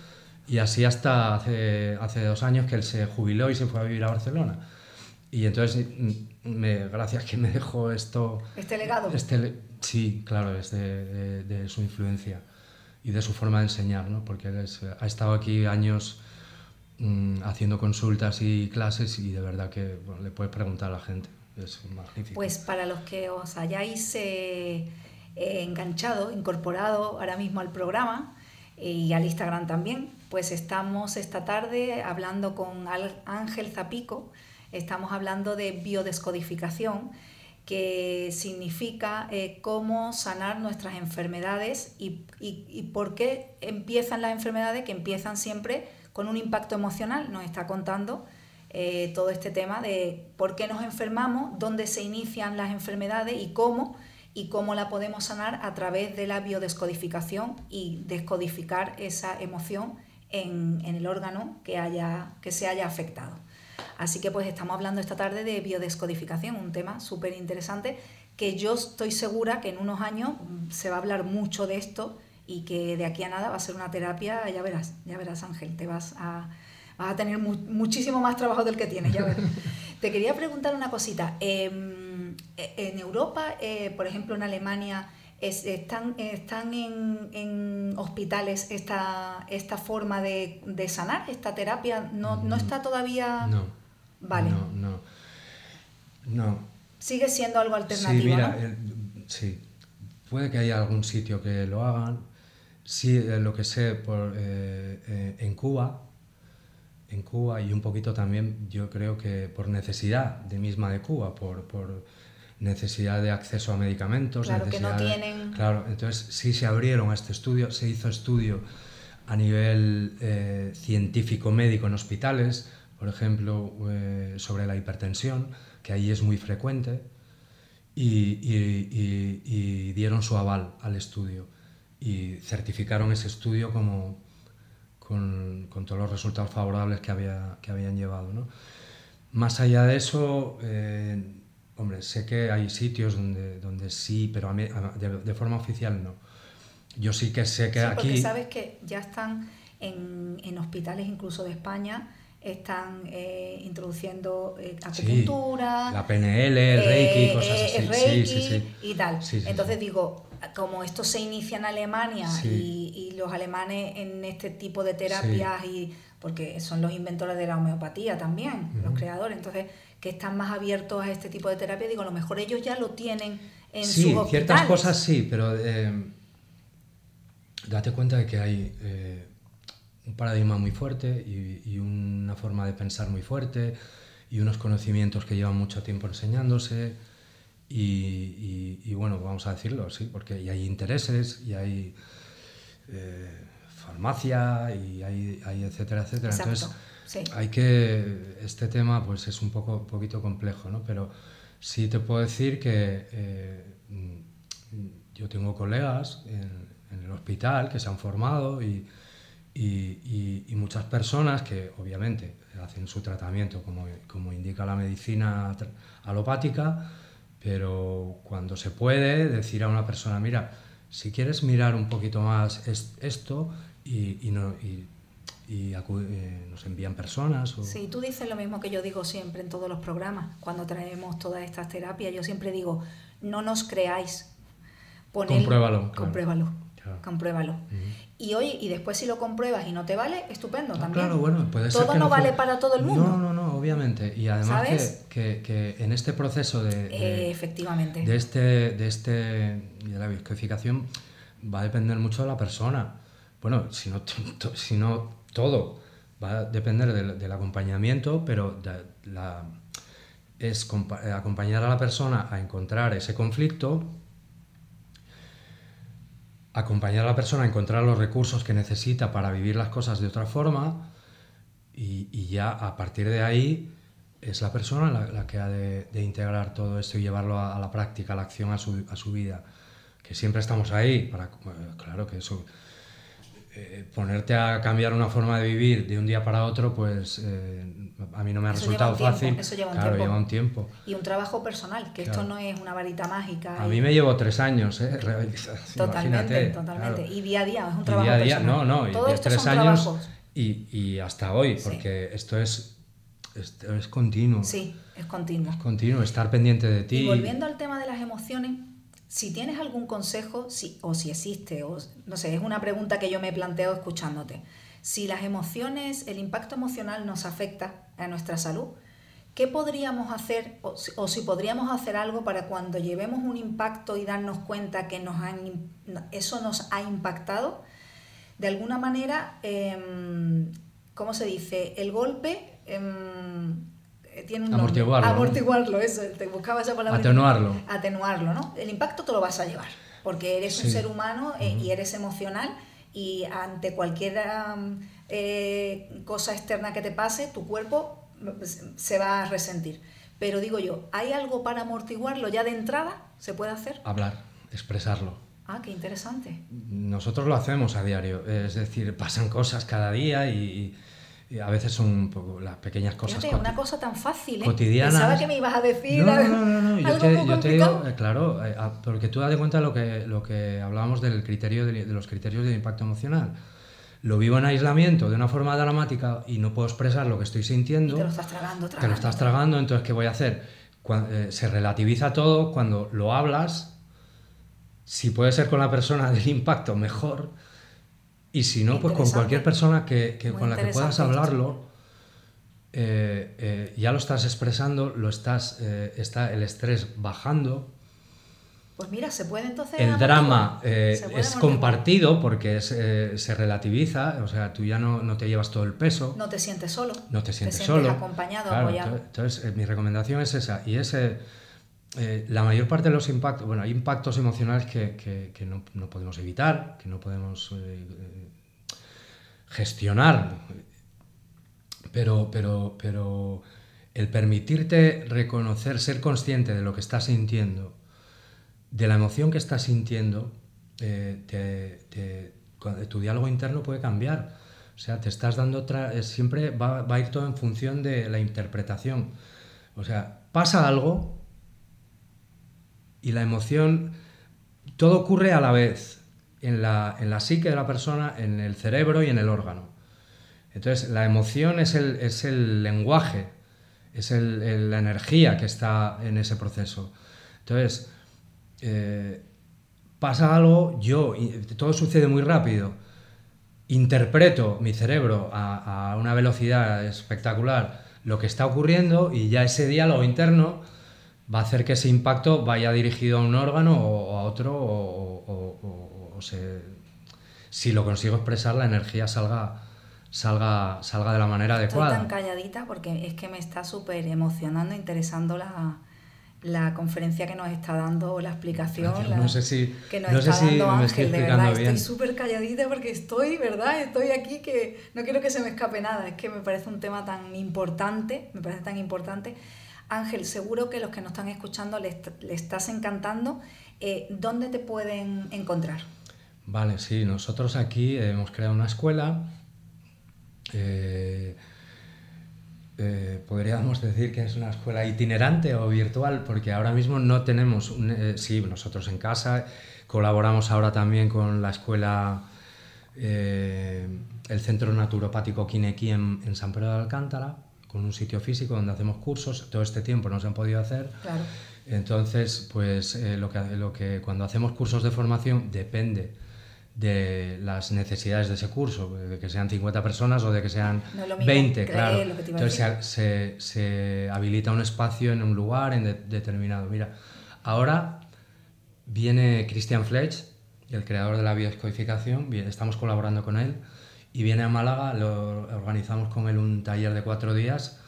y así hasta hace, hace dos años que él se jubiló y se fue a vivir a Barcelona. Y entonces, me, gracias que me dejó esto... Este legado. Este, Sí, claro, es de, su influencia y de su forma de enseñar, ¿no? porque ha estado aquí años mm, haciendo consultas y clases y de verdad que le puedes preguntar a la gente. Es magnífico. Pues para los que os hayáis eh, eh, enganchado, incorporado ahora mismo al programa y al Instagram también, pues estamos esta tarde hablando con Ángel Zapico, estamos hablando de biodescodificación que significa eh, cómo sanar nuestras enfermedades y, por qué empiezan las enfermedades, que empiezan siempre con un impacto emocional. Nos está contando eh, todo este tema de por qué nos enfermamos, dónde se inician las enfermedades y cómo, y cómo la podemos sanar a través de la biodescodificación y descodificar esa emoción en, en el órgano que, haya, que se haya afectado. Así que pues estamos hablando esta tarde de biodescodificación, un tema súper interesante que yo estoy segura que en unos años mm, se va a hablar mucho de esto y que de aquí a nada va a ser una terapia, ya verás, ya verás Ángel, te vas a, vas a tener muchísimo más trabajo del que tienes, ya verás. te quería preguntar una cosita, em, e, en Europa, eh, por ejemplo en Alemania, están, están en, hospitales esta, esta forma de, sanar, esta terapia, no, no está todavía... No Vale. No, no. No. Sigue siendo algo alternativo. Sí, mira, sí. Puede que haya algún sitio que lo hagan. Sí, lo que sé por, eh, eh, en Cuba, en Cuba y un poquito también, yo creo que por necesidad de misma de Cuba, por, por necesidad de acceso a medicamentos. Claro, que no tienen. Claro, entonces sí se abrieron este estudio, se hizo estudio a nivel eh, científico médico en hospitales por ejemplo, eh, sobre la hipertensión, que ahí es muy frecuente, y, dieron su aval al estudio y certificaron ese estudio como con, todos los resultados favorables que, había, que habían llevado. ¿no? Más allá de eso, eh, hombre, sé que hay sitios donde, donde sí, pero de, forma oficial no. Yo sí que sé que sí, aquí... Porque sabes que ya están en, en hospitales incluso de España están eh, introduciendo eh, acupuntura, la PNL, el Reiki, eh, cosas así. Reiki y tal. Entonces digo, como esto se inicia en Alemania y, y, los alemanes en este tipo de terapias, y porque son los inventores de la homeopatía también, los creadores, entonces que están más abiertos a este tipo de terapia, digo, a lo mejor ellos ya lo tienen en sus hospitales. ciertas cosas sí, pero date cuenta de que hay un paradigma muy fuerte y, una forma de pensar muy fuerte y unos conocimientos que llevan mucho tiempo enseñándose y, bueno, vamos a decirlo, sí, porque hay intereses y hay eh, farmacia y hay, hay, etcétera, etcétera. Entonces, hay que, este tema pues es un poco, poquito complejo, ¿no? Pero sí te puedo decir que eh, yo tengo colegas en el hospital que se han formado y y, y, muchas personas que obviamente hacen su tratamiento como, como, indica la medicina alopática, pero cuando se puede decir a una persona, mira, si quieres mirar un poquito más esto y, no, y eh, nos envían personas. O... Sí, tú dices lo mismo que yo digo siempre en todos los programas, cuando traemos todas estas terapias, yo siempre digo, no nos creáis. compruébalo. Compruébalo. Compruébalo. Y hoy y después si lo compruebas y no te vale, estupendo también. Claro, bueno, puede ser Todo no, vale para todo el mundo. No, no, no, obviamente. Y además que, que, en este proceso de, de, Efectivamente. de este, de este, de la bioscodificación va a depender mucho de la persona. Bueno, si no, si no todo va a depender del, acompañamiento, pero es acompañar a la persona a encontrar ese conflicto acompañar a la persona a encontrar los recursos que necesita para vivir las cosas de otra forma y, ya a partir de ahí es la persona la, que ha de, integrar todo esto y llevarlo a, la práctica, a la acción, a su, a su, vida. Que siempre estamos ahí, para, claro que eso eh, ponerte a cambiar una forma de vivir de un día para otro, pues eh, a mí no me ha resultado fácil. Eso lleva un claro, tiempo. lleva un tiempo. Y un trabajo personal, que esto no es una varita mágica. A mí me llevo tres años, ¿eh? Totalmente, totalmente. Y día a día, es un trabajo día a día, No, no, y tres años y, y, hasta hoy, porque esto es, esto es continuo. Sí, es continuo. Es continuo, estar pendiente de ti. Y volviendo al tema de las emociones, Si tienes algún consejo, o si existe, o no sé, es una pregunta que yo me he planteado escuchándote. Si las emociones, el impacto emocional nos afecta a nuestra salud, ¿qué podríamos hacer o, si podríamos hacer algo para cuando llevemos un impacto y darnos cuenta que nos han, eso nos ha impactado? De alguna manera, em, ¿cómo se dice? El golpe em, tiene un amortiguarlo, amortiguarlo, eso, te buscaba esa palabra. Atenuarlo. Atenuarlo, ¿no? El impacto te lo vas a llevar, porque eres un ser humano eh, y eres emocional y ante cualquier eh, cosa externa que te pase, tu cuerpo pues, se va a resentir. Pero digo yo, ¿hay algo para amortiguarlo ya de entrada? ¿Se puede hacer? Hablar, expresarlo. Ah, qué interesante. Nosotros lo hacemos a diario, es decir, pasan cosas cada día y, a veces son un poco las pequeñas cosas. Fíjate, una cosa tan fácil, ¿eh? Cotidianas. Pensaba que me ibas a decir. No, no, no, no, yo, te, yo te, digo, eh, claro, eh, porque tú das de cuenta lo que, lo que hablábamos del criterio de, los criterios de impacto emocional. Lo vivo en aislamiento de una forma dramática y no puedo expresar lo que estoy sintiendo. Y te lo estás tragando, tragando. Te lo estás tragando, entonces, ¿qué voy a hacer? Eh, se relativiza todo cuando lo hablas. Si puede ser con la persona del impacto, mejor y si no, pues con cualquier persona que, con la que puedas hablarlo, eh, eh, ya lo estás expresando, lo estás, eh, está el estrés bajando. Pues mira, se puede entonces... El drama es compartido porque se relativiza, o sea, tú ya no, no, te llevas todo el peso. No te sientes solo. No te sientes, te sientes solo. acompañado, apoyado. Entonces, mi recomendación es esa. Y ese eh, la mayor parte de los impactos, bueno, hay impactos emocionales que, no, podemos evitar, que no podemos eh, gestionar, pero, pero, pero el permitirte reconocer, ser consciente de lo que estás sintiendo, de la emoción que estás sintiendo, eh, tu diálogo interno puede cambiar. O sea, te estás dando otra. Siempre va, va, a ir todo en función de la interpretación. O sea, pasa algo, y la emoción, todo ocurre a la vez, en la, en la psique de la persona, en el cerebro y en el órgano. Entonces, la emoción es el, es el lenguaje, es el, la energía que está en ese proceso. Entonces, eh, pasa algo, yo, todo sucede muy rápido, interpreto mi cerebro a, a, una velocidad espectacular lo que está ocurriendo y ya ese diálogo interno va a hacer que ese impacto vaya dirigido a un órgano o a otro o, si lo consigo expresar la energía salga salga salga de la manera adecuada. Estoy tan calladita porque es que me está súper emocionando, interesando la, la conferencia que nos está dando, la explicación no sé si, que nos no está sé dando Ángel, estoy de verdad, bien. estoy súper calladita porque estoy, ¿verdad? Estoy aquí que no quiero que se me escape nada, es que me parece un tema tan importante, me parece tan importante Ángel, seguro que los que nos están escuchando le, estás encantando. Eh, ¿Dónde te pueden encontrar? Vale, sí, nosotros aquí hemos creado una escuela. Eh, eh, podríamos decir que es una escuela itinerante o virtual, porque ahora mismo no tenemos, sí, nosotros en casa colaboramos ahora también con la escuela, el Centro Naturopático Kinequi en San Pedro de Alcántara, con un sitio físico donde hacemos cursos, todo este tiempo no se han podido hacer. Claro. Entonces, pues eh, lo, que, lo que cuando hacemos cursos de formación depende de las necesidades de ese curso, de que sean 50 personas o de que sean 20, claro. Entonces se, se, habilita un espacio en un lugar en determinado. Mira, ahora viene Christian Fletch, el creador de la biodescodificación, estamos colaborando con él y viene a Málaga, lo organizamos con él un taller de cuatro días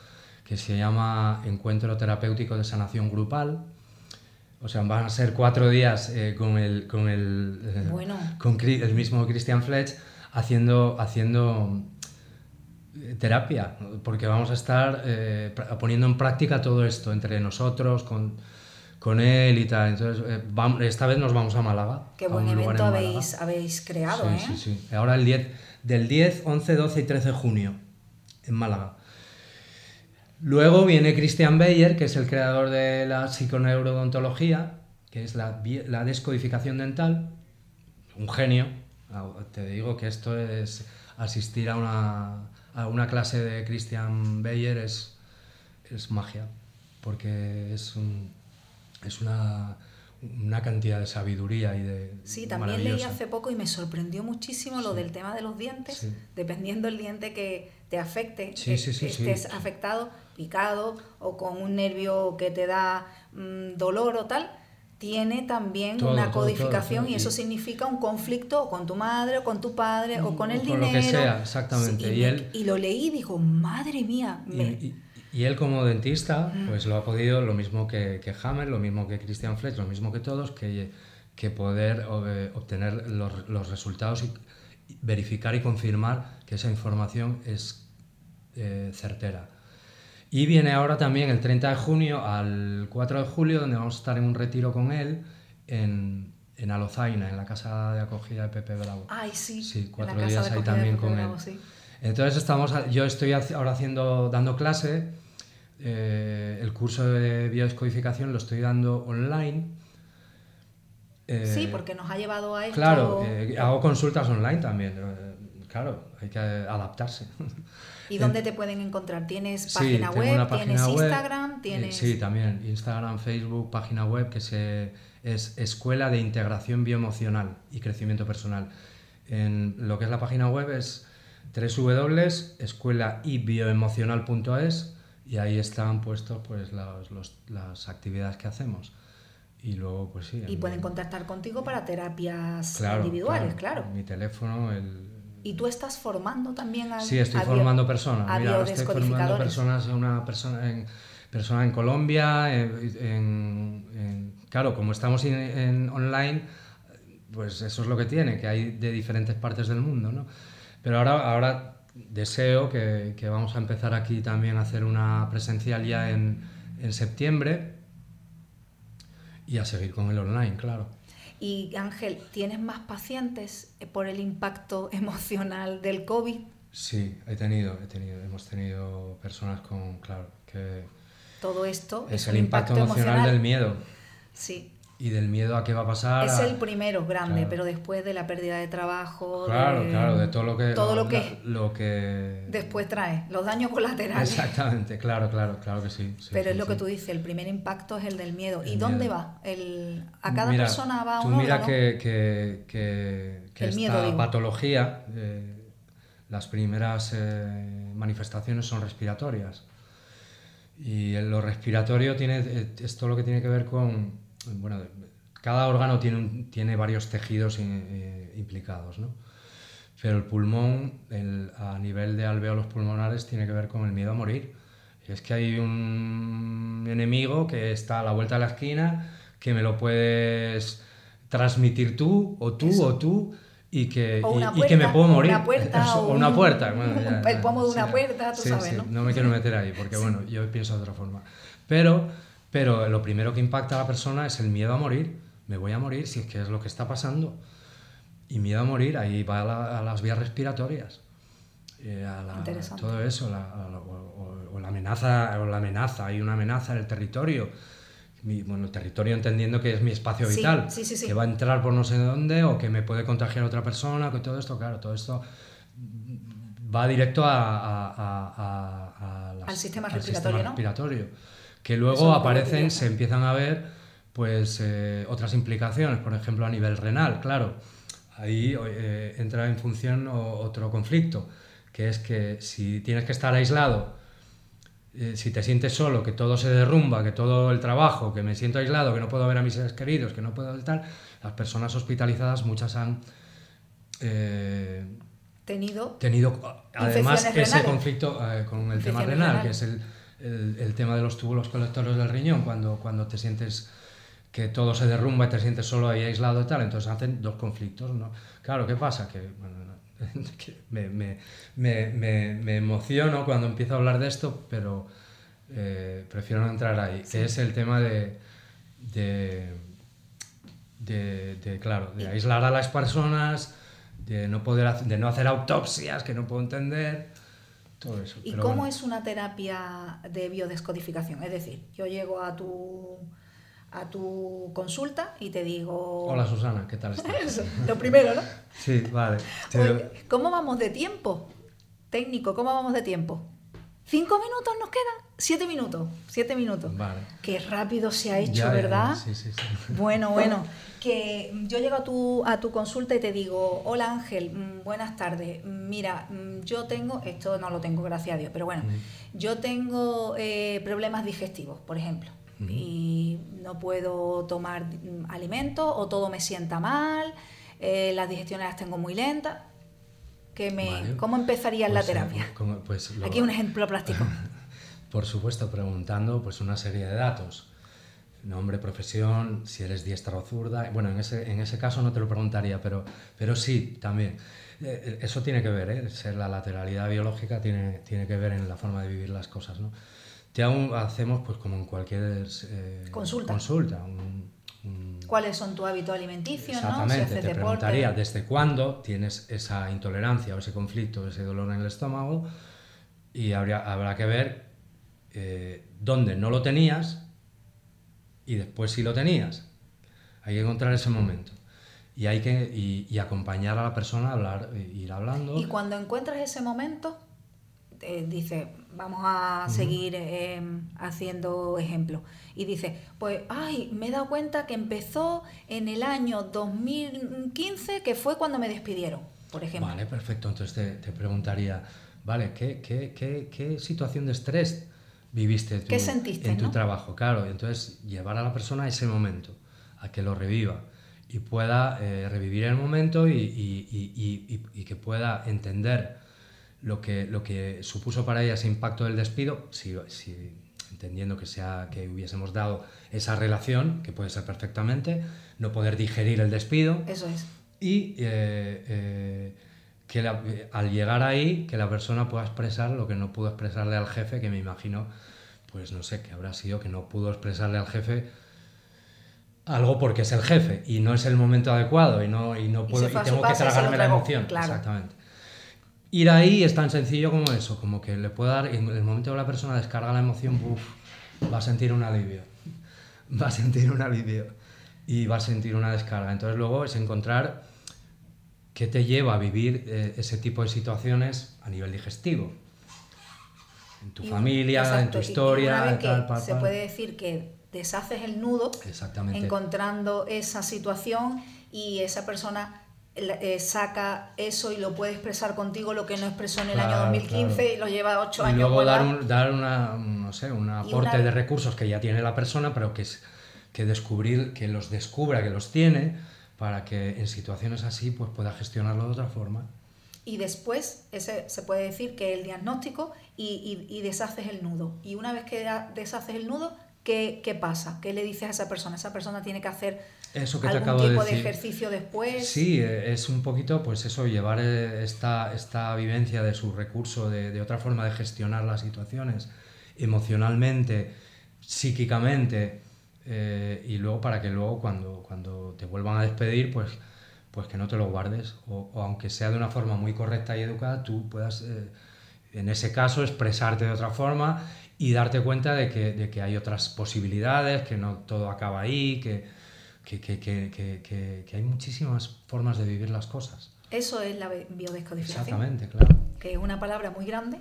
que se llama Encuentro Terapéutico de Sanación Grupal. O sea, van a ser cuatro días eh, con, el, con, el, eh, con el mismo Christian Fletch haciendo, haciendo eh, terapia, porque vamos a estar poniendo en práctica todo esto entre nosotros, con, con él y tal. Entonces, esta vez nos vamos a Málaga. Qué buen evento habéis, habéis creado, sí, Sí, sí. Ahora el 10 del 10, 11, 12 y 13 de junio en Málaga. Luego viene Christian Beyer, que es el creador de la psiconeurodontología, que es la, descodificación dental, un genio. Ah, te digo que esto es asistir a una, clase de Christian Beyer es, es magia, porque es, un, es una, una cantidad de sabiduría y de... Sí, también leí hace poco y me sorprendió muchísimo lo del tema de los dientes, dependiendo del diente que te afecte, sí, sí, estés afectado, picado o con un nervio que te da mm, dolor o tal, tiene también una codificación y eso significa un conflicto con tu madre o con tu padre o con el con dinero. Lo que sea, exactamente. y, él, y, lo leí y digo, madre mía. Y, él como dentista, pues lo ha podido, lo mismo que, que Hammer, lo mismo que Christian Fletch, lo mismo que todos, que, que poder eh, obtener los, los, resultados y verificar y confirmar que esa información es eh, certera. Y viene ahora también el 30 de junio al 4 de julio, donde vamos a estar en un retiro con él en, en Alozaina, en la casa de acogida de Pepe Bravo. Ay, sí. Sí, cuatro días ahí también con él. Entonces estamos, yo estoy ahora haciendo, dando clase, eh, el curso de biodescodificación lo estoy dando online. sí, porque nos ha llevado a esto. Claro, eh, hago consultas online también. Eh, claro, hay que adaptarse. ¿Y dónde te pueden encontrar? ¿Tienes página web? ¿Tienes Instagram? ¿Tienes... Sí, también. Instagram, Facebook, página web que se, es Escuela de Integración Bioemocional y Crecimiento Personal. En lo que es la página web es www.escuelaibioemocional.es y ahí están puestos pues, las actividades que hacemos. Y luego, pues sí. Y pueden contactar contigo para terapias individuales, claro. Mi teléfono, el ¿Y tú estás formando también a Sí, estoy formando personas. Mira, estoy formando personas, una persona en, persona en Colombia, en, claro, como estamos en, online, pues eso es lo que tiene, que hay de diferentes partes del mundo, ¿no? Pero ahora, ahora deseo que, que vamos a empezar aquí también a hacer una presencial ya en, en septiembre y a seguir con el online, claro. Y Ángel, ¿tienes más pacientes por el impacto emocional del COVID? Sí, he tenido, he tenido, hemos tenido personas con, claro, que... Todo esto es, el impacto, emocional, del miedo. Sí. Y del miedo a qué va a pasar. Es el primero grande, pero después de la pérdida de trabajo. Claro, claro, de todo lo que. Todo lo, que, lo que. Después trae, los daños colaterales. Exactamente, claro, claro, claro que sí. pero es lo que tú dices, el primer impacto es el del miedo. ¿Y dónde va? El, a cada persona va un Tú mira que, que, que, esta patología, eh, las primeras eh, manifestaciones son respiratorias. Y lo respiratorio tiene, eh, es todo lo que tiene que ver con bueno, cada órgano tiene, tiene varios tejidos eh, implicados, ¿no? Pero el pulmón, a nivel de alveolos pulmonares, tiene que ver con el miedo a morir. es que hay un enemigo que está a la vuelta de la esquina, que me lo puedes transmitir tú, o tú, o tú, y que, y, que me puedo morir. Una puerta, o una puerta. el pomo de una puerta, tú sabes, ¿no? No me quiero meter ahí, porque bueno, yo pienso de otra forma. Pero pero lo primero que impacta a la persona es el miedo a morir. Me voy a morir si es que es lo que está pasando. Y miedo a morir, ahí va a, las vías respiratorias. Eh, a todo eso, o, la amenaza, o la amenaza, hay una amenaza en el territorio. bueno, el territorio entendiendo que es mi espacio vital, que va a entrar por no sé dónde o que me puede contagiar a otra persona, que todo esto, claro, todo esto va directo a, al sistema respiratorio que luego aparecen, se empiezan a ver pues eh, otras implicaciones, por ejemplo a nivel renal, claro, ahí eh, entra en función otro conflicto, que es que si tienes que estar aislado, eh, si te sientes solo, que todo se derrumba, que todo el trabajo, que me siento aislado, que no puedo ver a mis seres queridos, que no puedo tal, las personas hospitalizadas muchas han tenido, tenido además ese conflicto con el tema renal, que es el el, tema de los túbulos colectores del riñón, cuando, cuando te sientes que todo se derrumba y te sientes solo ahí aislado y tal, entonces hacen dos conflictos, ¿no? Claro, ¿qué pasa? Que, me, me, me, me, emociono cuando empiezo a hablar de esto, pero eh, prefiero no entrar ahí, que es el tema de, de, de, claro, de aislar a las personas, de no, poder, de no hacer autopsias que no puedo entender, ¿Y cómo es una terapia de biodescodificación? Es decir, yo llego a tu, a tu consulta y te digo... Hola Susana, ¿qué tal estás? lo primero, ¿no? Sí, vale. ¿Cómo vamos de tiempo? Técnico, ¿cómo vamos de tiempo? ¿Cinco minutos nos quedan? Siete minutos, siete minutos. Vale. Qué rápido se ha hecho, Ya, ya, ¿verdad? Sí, sí, sí. Bueno, bueno, que yo llego a tu, a tu consulta y te digo, hola Ángel, mm, buenas tardes. Mira, mm, yo tengo, esto no lo tengo, gracias a Dios, pero bueno, yo tengo eh, problemas digestivos, por ejemplo, y no puedo tomar mm, alimentos o todo me sienta mal, eh, las digestiones las tengo muy lentas. Que me, Vale. ¿Cómo empezarías la Pues, eh, terapia? como- pues lo- Aquí un ejemplo plástico. Por supuesto, preguntando pues una serie de datos. Nombre, profesión, si eres diestra o zurda. Bueno, en ese, en ese caso no te lo preguntaría, pero, pero sí, también. Eh, Eso tiene que ver, ¿eh? Ser la lateralidad biológica tiene, tiene que ver en la forma de vivir las cosas, ¿no? Te aún hacemos, pues como en cualquier eh, Consulta. consulta, un- un- ¿Cuáles son tus hábitos alimenticios? ¿no? Si Exactamente, haces te deporte. preguntaría desde cuándo tienes esa intolerancia o ese conflicto ese dolor en el estómago y habría, habrá que ver eh, dónde no lo tenías y después sí lo tenías. Hay que encontrar ese momento y hay que y, y acompañar a la persona a hablar, e ir hablando. Y cuando encuentras ese momento, eh, dice, vamos a seguir eh, haciendo ejemplos. Y dice, pues, ay, me he dado cuenta que empezó en el año 2015, que fue cuando me despidieron, por ejemplo. Vale, perfecto. Entonces te, te preguntaría, vale, ¿qué, qué, qué, qué situación de estrés viviste tú ¿Qué sentiste, en tu no? trabajo? Claro, entonces llevar a la persona a ese momento, a que lo reviva y pueda eh, revivir el momento y- y- y- y que pueda entender lo que, lo que supuso para ella ese impacto del despido, si, si- entendiendo que, sea, que hubiésemos dado esa relación, que puede ser perfectamente, no poder digerir el despido, Eso es. y eh, eh, que la- al llegar ahí que la persona pueda expresar lo que no pudo expresarle al jefe que me imagino pues no sé que habrá sido que no pudo expresarle al jefe algo porque es el jefe y no es el momento adecuado y no y no puedo y tengo que tragarme la emoción claro. exactamente ir ahí es tan sencillo como eso como que le pueda dar en el momento que la persona descarga la emoción uf, va a sentir un alivio va a sentir un alivio y va a sentir una descarga. Entonces luego es encontrar qué te lleva a vivir eh, ese tipo de situaciones a nivel digestivo. En tu Y familia, en exacto, tu y- y historia, que tal, pal, se puede decir que deshaces el nudo, Exactamente. encontrando esa situación y esa persona eh, saca eso y lo puede expresar contigo lo que no expresó en el año Claro, 2015 claro. y lo lleva ocho y años luego dar, un, dar una, no sé, un aporte una- de recursos que ya tiene la persona, pero que, es, que descubrir, que los descubra, que los tiene, para que en situaciones así pues pueda gestionarlo de otra forma. Y después ese, se puede decir que el diagnóstico y, y- y deshaces el nudo. Y una vez que deshaces el nudo, ¿qué, qué pasa? ¿Qué le dices a esa persona? Esa persona tiene que hacer Eso que te algún tipo de, ejercicio después. Sí, eh, es un poquito, pues eso, llevar eh, esta, esta vivencia de su recurso, de, de otra forma de gestionar las situaciones, emocionalmente, psíquicamente, eh, y luego para que luego cuando, cuando te vuelvan a despedir, pues, pues que no te lo guardes, o, o aunque sea de una forma muy correcta y educada, tú puedas, eh, en ese caso, expresarte de otra forma y darte cuenta de que, de que hay otras posibilidades, que no todo acaba ahí, que, que, que, hay muchísimas formas de vivir las cosas. Eso es la bi- biodescodificación. Exactamente, claro. que es una palabra muy grande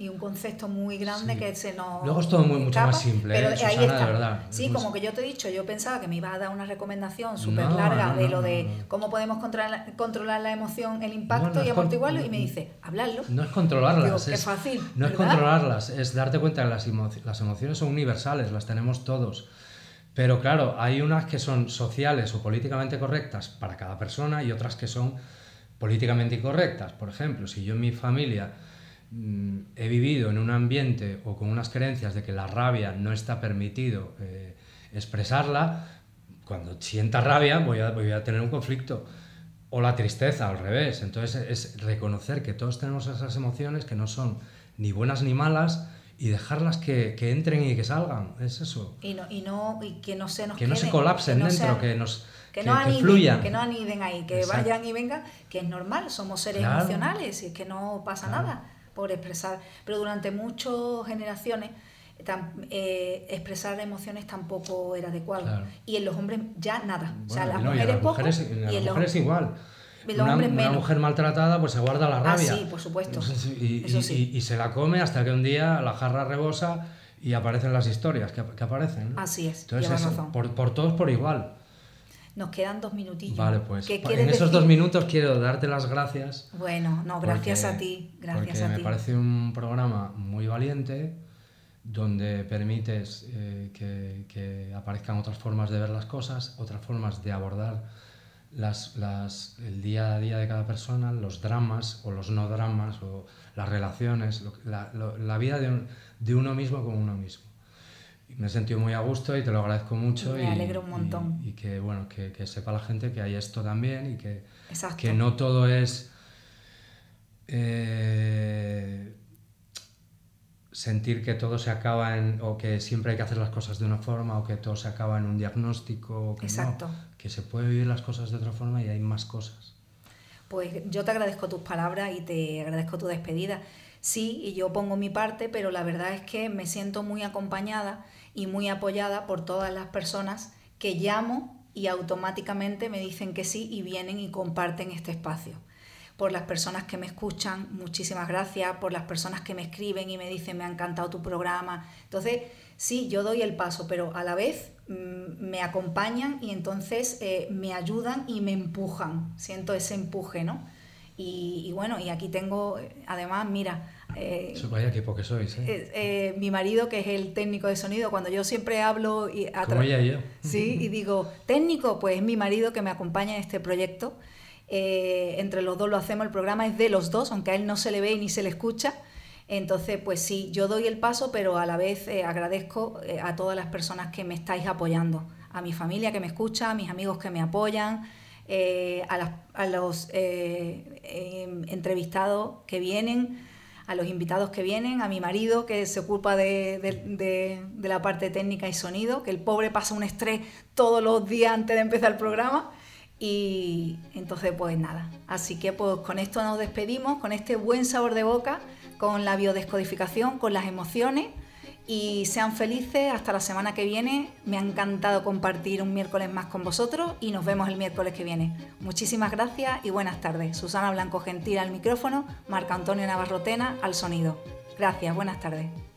y un concepto muy grande Sí. que se nos Luego es todo muy- mucho más simple, pero ¿eh, ahí Susana, de está. verdad. sí Es muy como que yo te he dicho yo pensaba que me ibas a dar una recomendación súper No, larga no, de no, lo de no, no. cómo podemos controlar, controlar la emoción el impacto y es amortiguarlo y me dice hablarlo No es controlarlas, Digo, es, qué fácil, no es ¿verdad? controlarlas, es darte cuenta que las, emo- las emociones son universales, las tenemos todos. Pero claro, hay unas que son sociales o políticamente correctas para cada persona y otras que son políticamente incorrectas. Por ejemplo, si yo en mi familia he vivido en un ambiente o con unas creencias de que la rabia no está permitido eh, expresarla, cuando sienta rabia voy a, voy a tener un conflicto. O la tristeza, al revés. Entonces es reconocer que todos tenemos esas emociones que no son ni buenas ni malas y dejarlas que, que entren y que salgan. Es eso. y no y no y que no se nos Que no se queden, colapsen que no dentro, sean- que nos que que, no que aniden, fluyan. que no aniden ahí, que Exacto. vayan y vengan, que es normal, somos seres Claro. emocionales y es que no pasa Claro. nada por expresar. Pero durante muchas generaciones eh, expresar emociones tampoco era adecuado. Claro. Y en los hombres ya nada. o sea, las y mujeres las poco y las y en los mujeres igual. una, mujer maltratada pues se guarda la ah, rabia. sí, por supuesto. Y, y, se la come hasta que un día la jarra rebosa y aparecen las historias que, aparecen. Así es. Entonces, Por, por, todos por igual. Nos quedan dos minutillos. Vale, pues en esos dos minutos quiero darte las gracias. Bueno, no, gracias a ti. Gracias porque a me parece un programa muy valiente donde permites eh, que, que, aparezcan otras formas de ver las cosas, otras formas de abordar las, las, el día a día de cada persona, los dramas o los no dramas o las relaciones, la, la, vida de, de, uno mismo con uno mismo. Me he sentido muy a gusto y te lo agradezco mucho. Me alegro un montón. Y, que, bueno, que, que, sepa la gente que hay esto también y que, que no todo es... Eh, sentir que todo se acaba en, o que siempre hay que hacer las cosas de una forma, o que todo se acaba en un diagnóstico, que Exacto. que se puede vivir las cosas de otra forma y hay más cosas. Pues yo te agradezco tus palabras y te agradezco tu despedida. Sí, y yo pongo mi parte, pero la verdad es que me siento muy acompañada y muy apoyada por todas las personas que llamo y automáticamente me dicen que sí y vienen y comparten este espacio por las personas que me escuchan, muchísimas gracias, por las personas que me escriben y me dicen me ha encantado tu programa. Entonces, sí, yo doy el paso, pero a la vez me acompañan y entonces eh, me ayudan y me empujan, siento ese empuje, ¿no? Y, bueno, y aquí tengo, además, mira... Eh, vaya equipo que sois, ¿eh? ¿eh? eh, mi marido, que es el técnico de sonido, cuando yo siempre hablo... Y Como ella y yo. Sí, y digo, técnico, pues es mi marido que me acompaña en este proyecto eh, entre los dos lo hacemos, el programa es de los dos, aunque a él no se le ve ni se le escucha. Entonces, pues sí, yo doy el paso, pero a la vez eh, agradezco eh, a todas las personas que me estáis apoyando, a mi familia que me escucha, a mis amigos que me apoyan, a, los em, entrevistados que vienen, a los invitados que vienen, a mi marido que se ocupa de, la parte técnica y sonido, que el pobre pasa un estrés todos los días antes de empezar el programa. Y entonces, pues nada. Así que pues con esto nos despedimos, con este buen sabor de boca, con la biodescodificación, con las emociones. Y sean felices hasta la semana que viene. Me ha encantado compartir un miércoles más con vosotros y nos vemos el miércoles que viene. Muchísimas gracias y buenas tardes. Susana Blanco Gentil al micrófono, Marco Antonio Navarrotena al sonido. Gracias, buenas tardes.